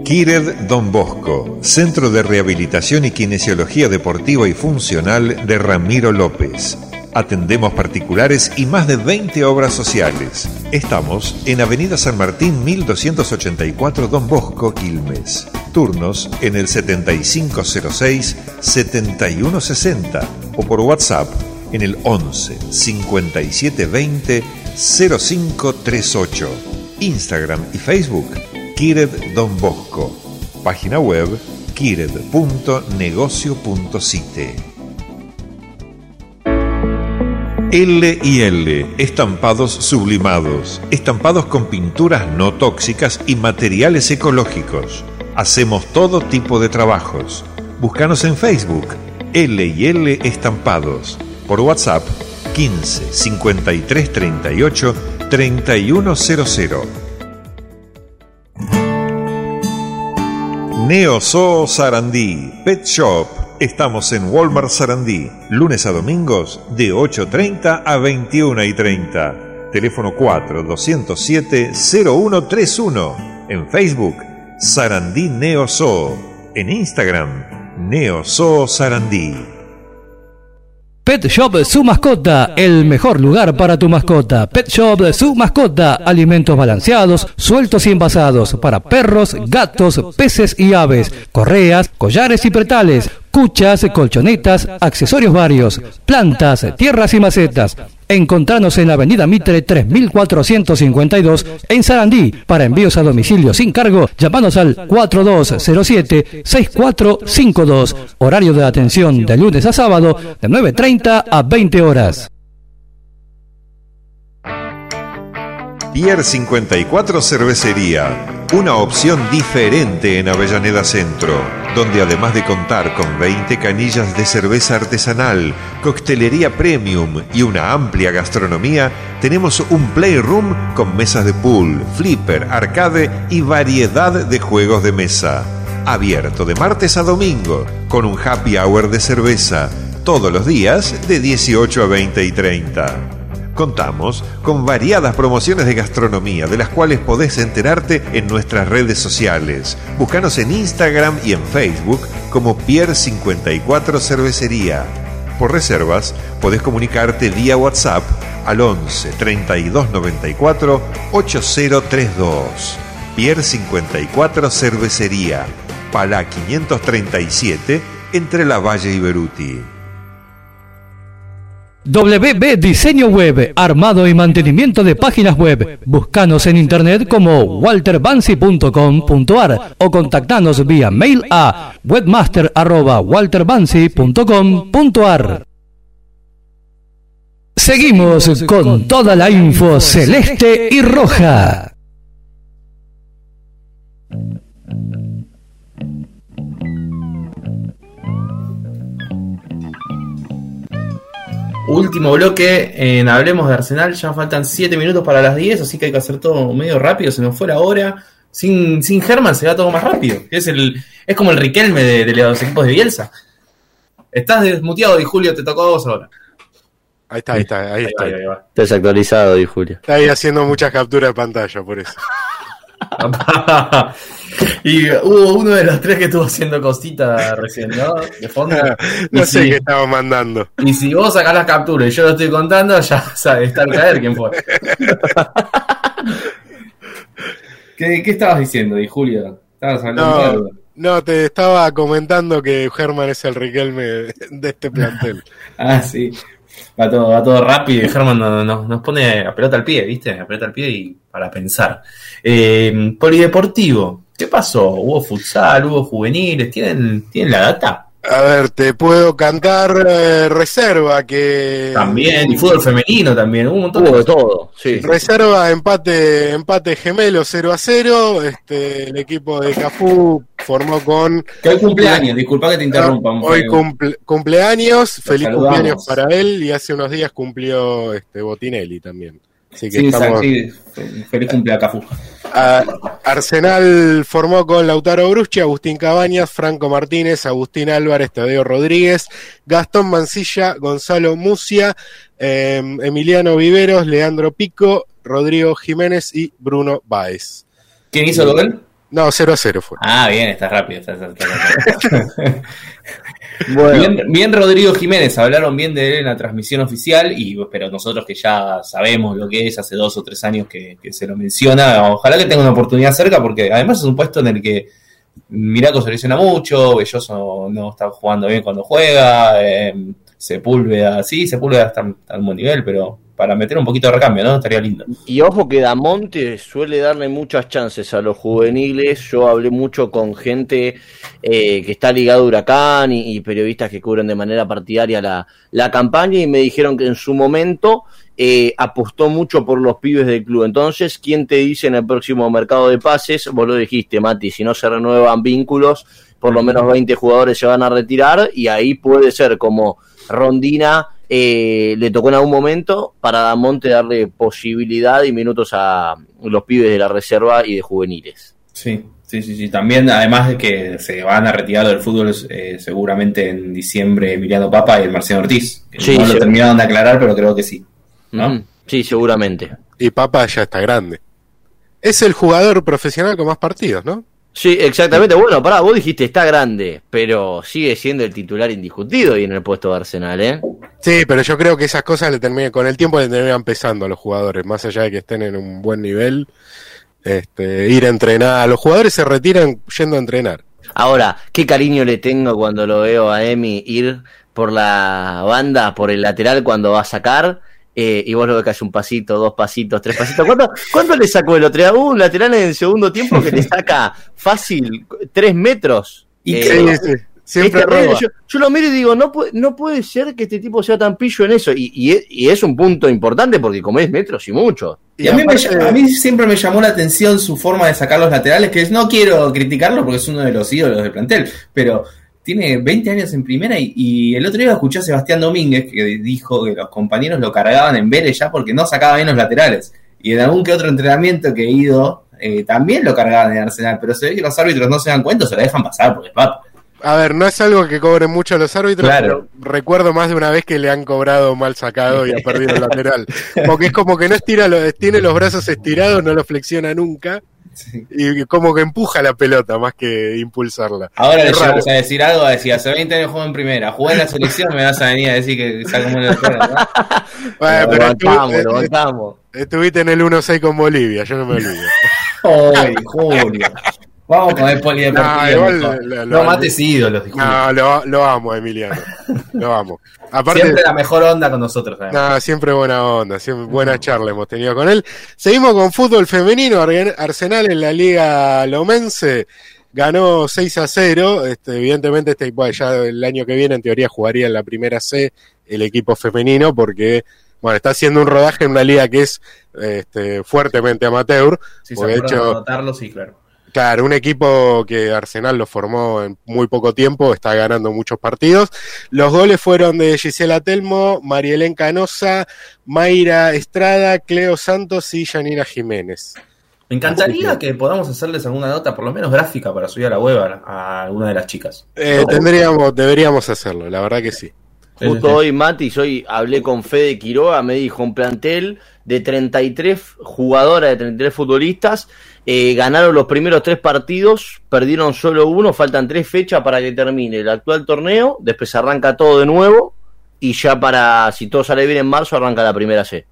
Kired Don Bosco, Centro de Rehabilitación y Kinesiología Deportiva y Funcional de Ramiro López. Atendemos particulares y más de 20 obras sociales. Estamos en Avenida San Martín 1284 Don Bosco, Quilmes. Turnos en el 7506-7160 o por WhatsApp en el 11 5720 0538. Instagram y Facebook Kired Don Bosco. Página web kired.negocio.cite. L y L, estampados sublimados, estampados con pinturas no tóxicas y materiales ecológicos. Hacemos todo tipo de trabajos. Búscanos en Facebook, L y L Estampados. Por WhatsApp, 15 53 38 3100. Neoso Sarandí, Pet Shop. Estamos en Walmart Sarandí, lunes a domingos de 8.30 a 21.30. Teléfono 4 207 0131. En Facebook, Sarandí Neoso. En Instagram, Neoso Sarandí. Pet Shop Su Mascota, el mejor lugar para tu mascota. Pet Shop Su Mascota, alimentos balanceados, sueltos y envasados para perros, gatos, peces y aves, correas, collares y pretales, cuchas, colchonetas, accesorios varios, plantas, tierras y macetas. Encontranos en la avenida Mitre 3452 en Sarandí. Para envíos a domicilio sin cargo, llamanos al 4207-6452. Horario de atención de lunes a sábado de 9.30 a 20 horas. Pier 54 Cervecería, una opción diferente en Avellaneda Centro, donde además de contar con 20 canillas de cerveza artesanal, coctelería premium y una amplia gastronomía, tenemos un playroom con mesas de pool, flipper, arcade y variedad de juegos de mesa. Abierto de martes a domingo, con un happy hour de cerveza, todos los días de 18 a 20 y 30. Contamos con variadas promociones de gastronomía, de las cuales podés enterarte en nuestras redes sociales. Búscanos en Instagram y en Facebook como Pier54 Cervecería. Por reservas, podés comunicarte vía WhatsApp al 11 32 94 8032. Pier 54 Cervecería, Palá 537, entre La Valle y Beruti. WB Diseño Web, armado y mantenimiento de páginas web. Búscanos en internet como walterbansi.com.ar o contactanos vía mail a webmaster@walterbansi.com.ar. Seguimos con toda la info celeste y roja. Último bloque en Hablemos de Arsenal. Ya faltan 7 minutos para las 10, así que hay que hacer todo medio rápido. Se nos fue la hora. Sin, sin Germán se va todo más rápido. Es, el, es como el Riquelme de, de los equipos de Bielsa. Estás desmuteado, Di Julio, te tocó a vos ahora. Ahí está, ahí está, ahí está. Ahí va. Desactualizado, Di Julio. Está ahí haciendo muchas capturas de pantalla, por eso. [LAUGHS] y hubo uno de los tres que estuvo haciendo cosita recién, ¿no? De fondo. [LAUGHS] No Y sé si- qué estamos mandando. Y si vos sacás las capturas y yo lo estoy contando, ya [LAUGHS] sabes, está al caer quién fue. ¿Qué, ¿Qué estabas diciendo, Di Julio? Estabas hablando de No, algo. no, te estaba comentando que Germán es el Riquelme de este plantel. Ah, sí. Va todo, va todo rápido y Germán no- no- nos pone a pelota al pie, ¿viste? A pelota al pie y para pensar. Eh, polideportivo, ¿qué pasó? ¿Hubo futsal? ¿Hubo juveniles? ¿Tienen, ¿tienen la data? A ver, te puedo cantar eh, reserva que También, y fútbol femenino también, hubo un montón Hubo de todo, sí. Reserva, empate, empate gemelo 0 a 0. Este, el equipo de Cafú formó con. Que hoy cumpleaños, disculpa que te interrumpa. Hoy cumple- cumpleaños, feliz saludamos. cumpleaños para él. Y hace unos días cumplió este Botinelli también. Así que Sí, estamos. sí, feliz cumpleaños, Cafú. Arsenal formó con Lautaro Bruschi, Agustín Cabañas, Franco Martínez, Agustín Álvarez, Tadeo Rodríguez, Gastón Mancilla, Gonzalo Mucia, eh, Emiliano Viveros, Leandro Pico, Rodrigo Jiménez y Bruno Baez. ¿Quién hizo el gol? No, 0 a 0 fue. Ah, bien, está rápido. está- está- está rápido. [LAUGHS] Bueno, Bien, bien Rodrigo Jiménez, hablaron bien de él en la transmisión oficial, y pero nosotros que ya sabemos lo que es, hace dos o tres años que, que se lo menciona, ojalá que tenga una oportunidad cerca, porque además es un puesto en el que Miraco se lesiona mucho, Belloso no está jugando bien cuando juega, eh, Sepúlveda, sí, Sepúlveda está, está a un buen nivel, pero para meter un poquito de recambio, ¿no? Estaría lindo. Y ojo que Damonte suele darle muchas chances a los juveniles. Yo hablé mucho con gente eh, que está ligada a Huracán y, periodistas que cubren de manera partidaria la, la campaña y me dijeron que en su momento eh, apostó mucho por los pibes del club. Entonces, ¿quién te dice en el próximo mercado de pases? Vos lo dijiste, Mati, si no se renuevan vínculos, por lo menos 20 jugadores se van a retirar y ahí puede ser como Rondina eh, le tocó en algún momento para Damonte darle posibilidad y minutos a los pibes de la reserva y de juveniles. Sí, sí, sí, sí. También, además de que se van a retirar del fútbol eh, seguramente en diciembre Emiliano Papa y el Marciano Ortiz. Sí, no lo sí. terminaron de aclarar, pero creo que sí. ¿no? Sí, seguramente. Y Papa ya está grande. Es el jugador profesional con más partidos, ¿no? Sí, exactamente. Bueno, pará, vos dijiste está grande, pero sigue siendo el titular indiscutido y en el puesto de Arsenal, ¿eh? Sí, pero yo creo que esas cosas le terminan, con el tiempo le terminan pesando a los jugadores, más allá de que estén en un buen nivel. Este, ir a entrenar, los jugadores se retiran yendo a entrenar. Ahora, qué cariño le tengo cuando lo veo a Emi ir por la banda, por el lateral cuando va a sacar. Eh, y vos lo ves que hace un pasito, dos pasitos, tres pasitos. ¿Cuánto, cuánto le sacó el otro un lateral en el segundo tiempo que le saca fácil tres metros. Y Eh, siempre es roba. yo, yo lo miro y digo, no puede, no puede ser que este tipo sea tan pillo en eso. Y, y es, y es un punto importante porque comés metros y mucho. Y a mí, me aparte- ll- a mí siempre me llamó la atención su forma de sacar los laterales, que no quiero criticarlo porque es uno de los ídolos del plantel, pero tiene 20 años en primera y, y el otro día escuché a Sebastián Domínguez que dijo que los compañeros lo cargaban en Vélez ya porque no sacaba bien los laterales. Y en algún que otro entrenamiento que he ido, eh, también lo cargaban en Arsenal, pero se ve que los árbitros no se dan cuenta, se la dejan pasar porque es papo. A ver, no es algo que cobren mucho los árbitros, Claro. pero recuerdo más de una vez que le han cobrado mal sacado y ha perdido el lateral. [LAUGHS] Porque es como que no estira, los, tiene los brazos estirados, no los flexiona nunca. Y como que empuja la pelota más que impulsarla. Ahora le Es llegamos a decir algo, a decir, hace 20 años juego en primera, jugué en la selección, me vas a venir a decir que saco mal el juego, ¿no? [LAUGHS] Bueno, lo pero lo bancamos. estuviste en el 1-6 con Bolivia, yo no me olvido. [LAUGHS] Ay, Julio. Vamos con el polideportivo. No, lo- lo- no mates ídolos. No, lo, lo amo, Emiliano. Lo amo. Aparte, Siempre la mejor onda con nosotros. además. No, siempre buena onda, siempre buena charla hemos tenido con él. Seguimos con fútbol femenino, Ar- Arsenal en la Liga Lomense ganó 6 a 0, este, evidentemente este, bueno, ya el año que viene en teoría jugaría en la primera C el equipo femenino porque bueno, está haciendo un rodaje en una liga que es este, fuertemente amateur, Si se de hecho sí, claro. Claro, un equipo que Arsenal lo formó en muy poco tiempo, está ganando muchos partidos. Los goles fueron de Gisela Telmo, Marielén Canosa, Mayra Estrada, Cleo Santos y Janina Jiménez. Me encantaría que podamos hacerles alguna nota, por lo menos gráfica, para subir a la web a, a alguna de las chicas. Eh, tendríamos, deberíamos hacerlo, la verdad que sí. Justo Sí, sí. hoy, Mati, hoy hablé con Fede Quiroga, me dijo un plantel de 33 jugadoras, de 33 futbolistas, eh, ganaron los primeros tres partidos, perdieron solo uno, faltan tres fechas para que termine el actual torneo, después arranca todo de nuevo y ya para, si todo sale bien en marzo, arranca la primera C.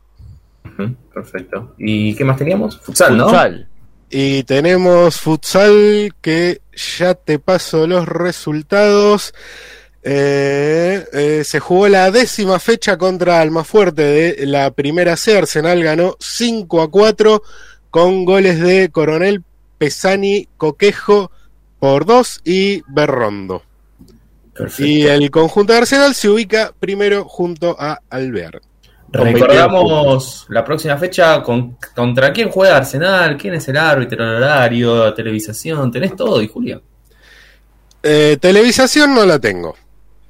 Perfecto. ¿Y qué más teníamos? Futsal, ¿no? Futsal. Y tenemos futsal que ya te paso los resultados. Eh, eh, se jugó la décima fecha contra Almafuerte de la primera C. Arsenal ganó 5 a 4 con goles de Coronel Pesani, Coquejo por 2 y Berrondo. Perfecto. Y el conjunto de Arsenal se ubica primero junto a Alvear. Recordamos la próxima fecha con, contra quién juega Arsenal, quién es el árbitro, el horario, televisación, tenés todo, y Julia. Eh, televisación no la tengo.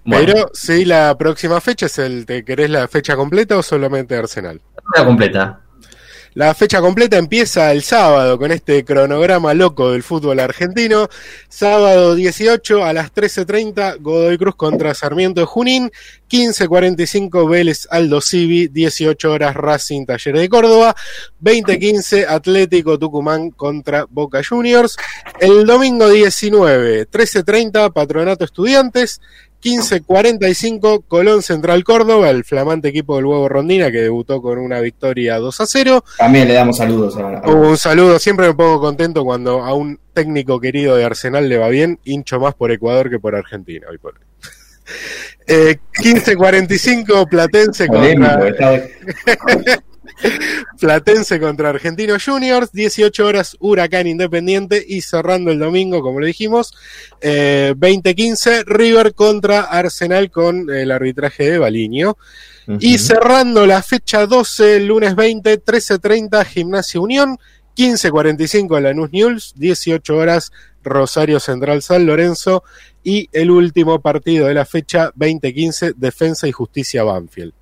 Bueno, Pero sí, la próxima fecha es el. ¿Te querés la fecha completa o solamente Arsenal? la completa. La fecha completa empieza el sábado con este cronograma loco del fútbol argentino. Sábado 18 a las 13.30, Godoy Cruz contra Sarmiento de Junín. 15.45, Vélez Aldo Civi. 18 horas, Racing Talleres de Córdoba. 20.15, Atlético Tucumán contra Boca Juniors. El domingo 19, 13.30, Patronato Estudiantes. 15.45, Colón Central Córdoba, el flamante equipo del Huevo Rondina que debutó con una victoria 2 a 0. También le damos saludos a, a- Un saludo, siempre me pongo contento cuando a un técnico querido de Arsenal le va bien, hincho más por Ecuador que por Argentina hoy por hoy. [LAUGHS] Eh, 15.45 Platense Polémico, contra, [LAUGHS] Platense contra Argentino Juniors, 18 horas Huracán Independiente y cerrando el domingo, como lo dijimos, eh, 20-15 River contra Arsenal con el arbitraje de Baliño. Y cerrando la fecha 12, lunes 20, 13.30 Gimnasia Unión, 15.45 Lanús News, 18 horas Rosario Central San Lorenzo y el último partido de la fecha 20-15 Defensa y Justicia Banfield.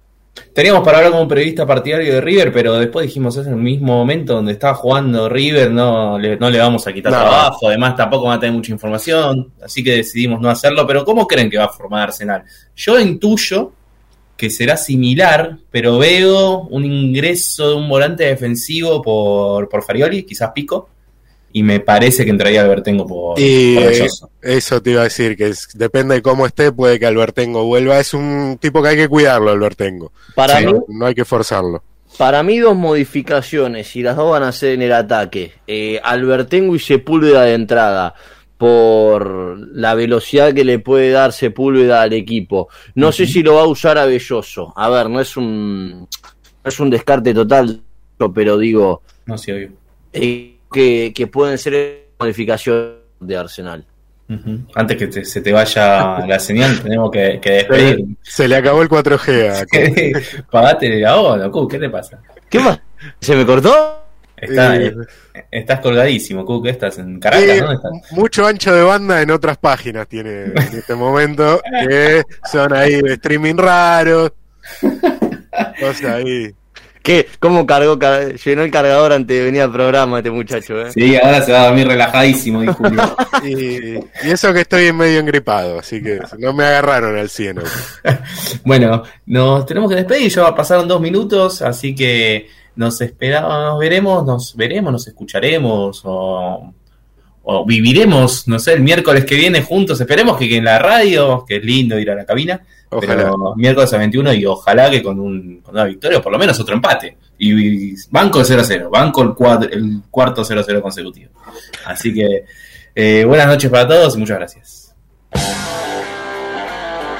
Teníamos para hablar con un periodista partidario de River, pero después dijimos, es el mismo momento donde estaba jugando River, no le, no le vamos a quitar No. trabajo, además tampoco van a tener mucha información, así que decidimos no hacerlo, pero ¿cómo creen que va a formar Arsenal? Yo intuyo que será similar, pero veo un ingreso de un volante defensivo por, por Farioli, quizás Pico, y me parece que entraría Albertengo por, Y por eso te iba a decir, que es- depende de cómo esté, puede que Albertengo vuelva. Es un tipo que hay que cuidarlo, Albertengo. Para Sí, mí- no, no hay que forzarlo. Para mí dos modificaciones y las dos van a ser en el ataque. Eh, Albertengo y Sepúlveda de entrada por la velocidad que le puede dar Sepúlveda al equipo. No sé si lo va a usar a Belloso. A ver, no es un no es un descarte total, pero digo No sé, obvio. eh, que, que pueden ser modificaciones de Arsenal. Antes que te- se te vaya la señal, [LAUGHS] tenemos que, que despedir. Se le acabó el 4G. a- [LAUGHS] Pagate la hora, Cook, ¿qué te pasa? ¿Qué más? ¿Se me cortó? Está- Eh, estás colgadísimo, Cook, ¿qué estás? ¿En Caracas? Eh, ¿Dónde estás? mucho ancho de banda en otras páginas tiene en este momento, que son ahí de streaming raros. Cosas ahí. ¿Qué? ¿Cómo cargó, car- llenó el cargador antes de venir al programa este muchacho? Eh? Sí, ahora se va a dormir relajadísimo, dijo Julio. [LAUGHS] Y, y eso que estoy medio engripado, así que no me agarraron al 100. [LAUGHS] Bueno, nos tenemos que despedir, ya pasaron dos minutos, así que nos esperamos, nos veremos, nos veremos, nos escucharemos o, o viviremos, no sé, el miércoles que viene juntos. Esperemos que, que en la radio, que es lindo ir a la cabina, Ojalá. pero miércoles a 21 y ojalá que con, un, con una victoria o por lo menos otro empate. Y, y banco de 0-0, banco el, el cuarto 0-0 consecutivo. Así que eh, buenas noches para todos y muchas gracias.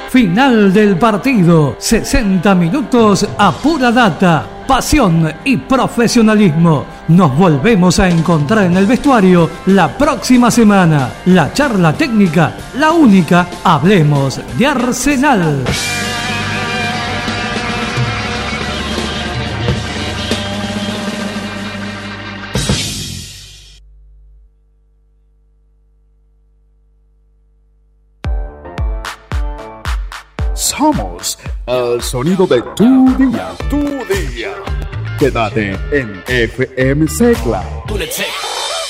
Final del partido. 60 minutos a pura data, pasión y profesionalismo. Nos volvemos a encontrar en el vestuario la próxima semana. La charla técnica, la única, hablemos de Arsenal. El sonido de tu día, tu día. Quédate en FM Secla.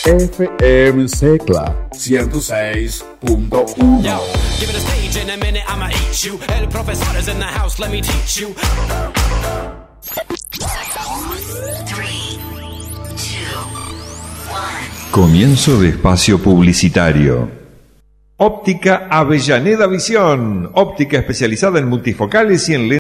FM Secla 106.1. Yo, give it a stage in a minute, I'ma eat you. El professor is in the house, let me teach you. Comienzo de espacio publicitario. Óptica Avellaneda Visión. Óptica especializada en multifocales y en lentes.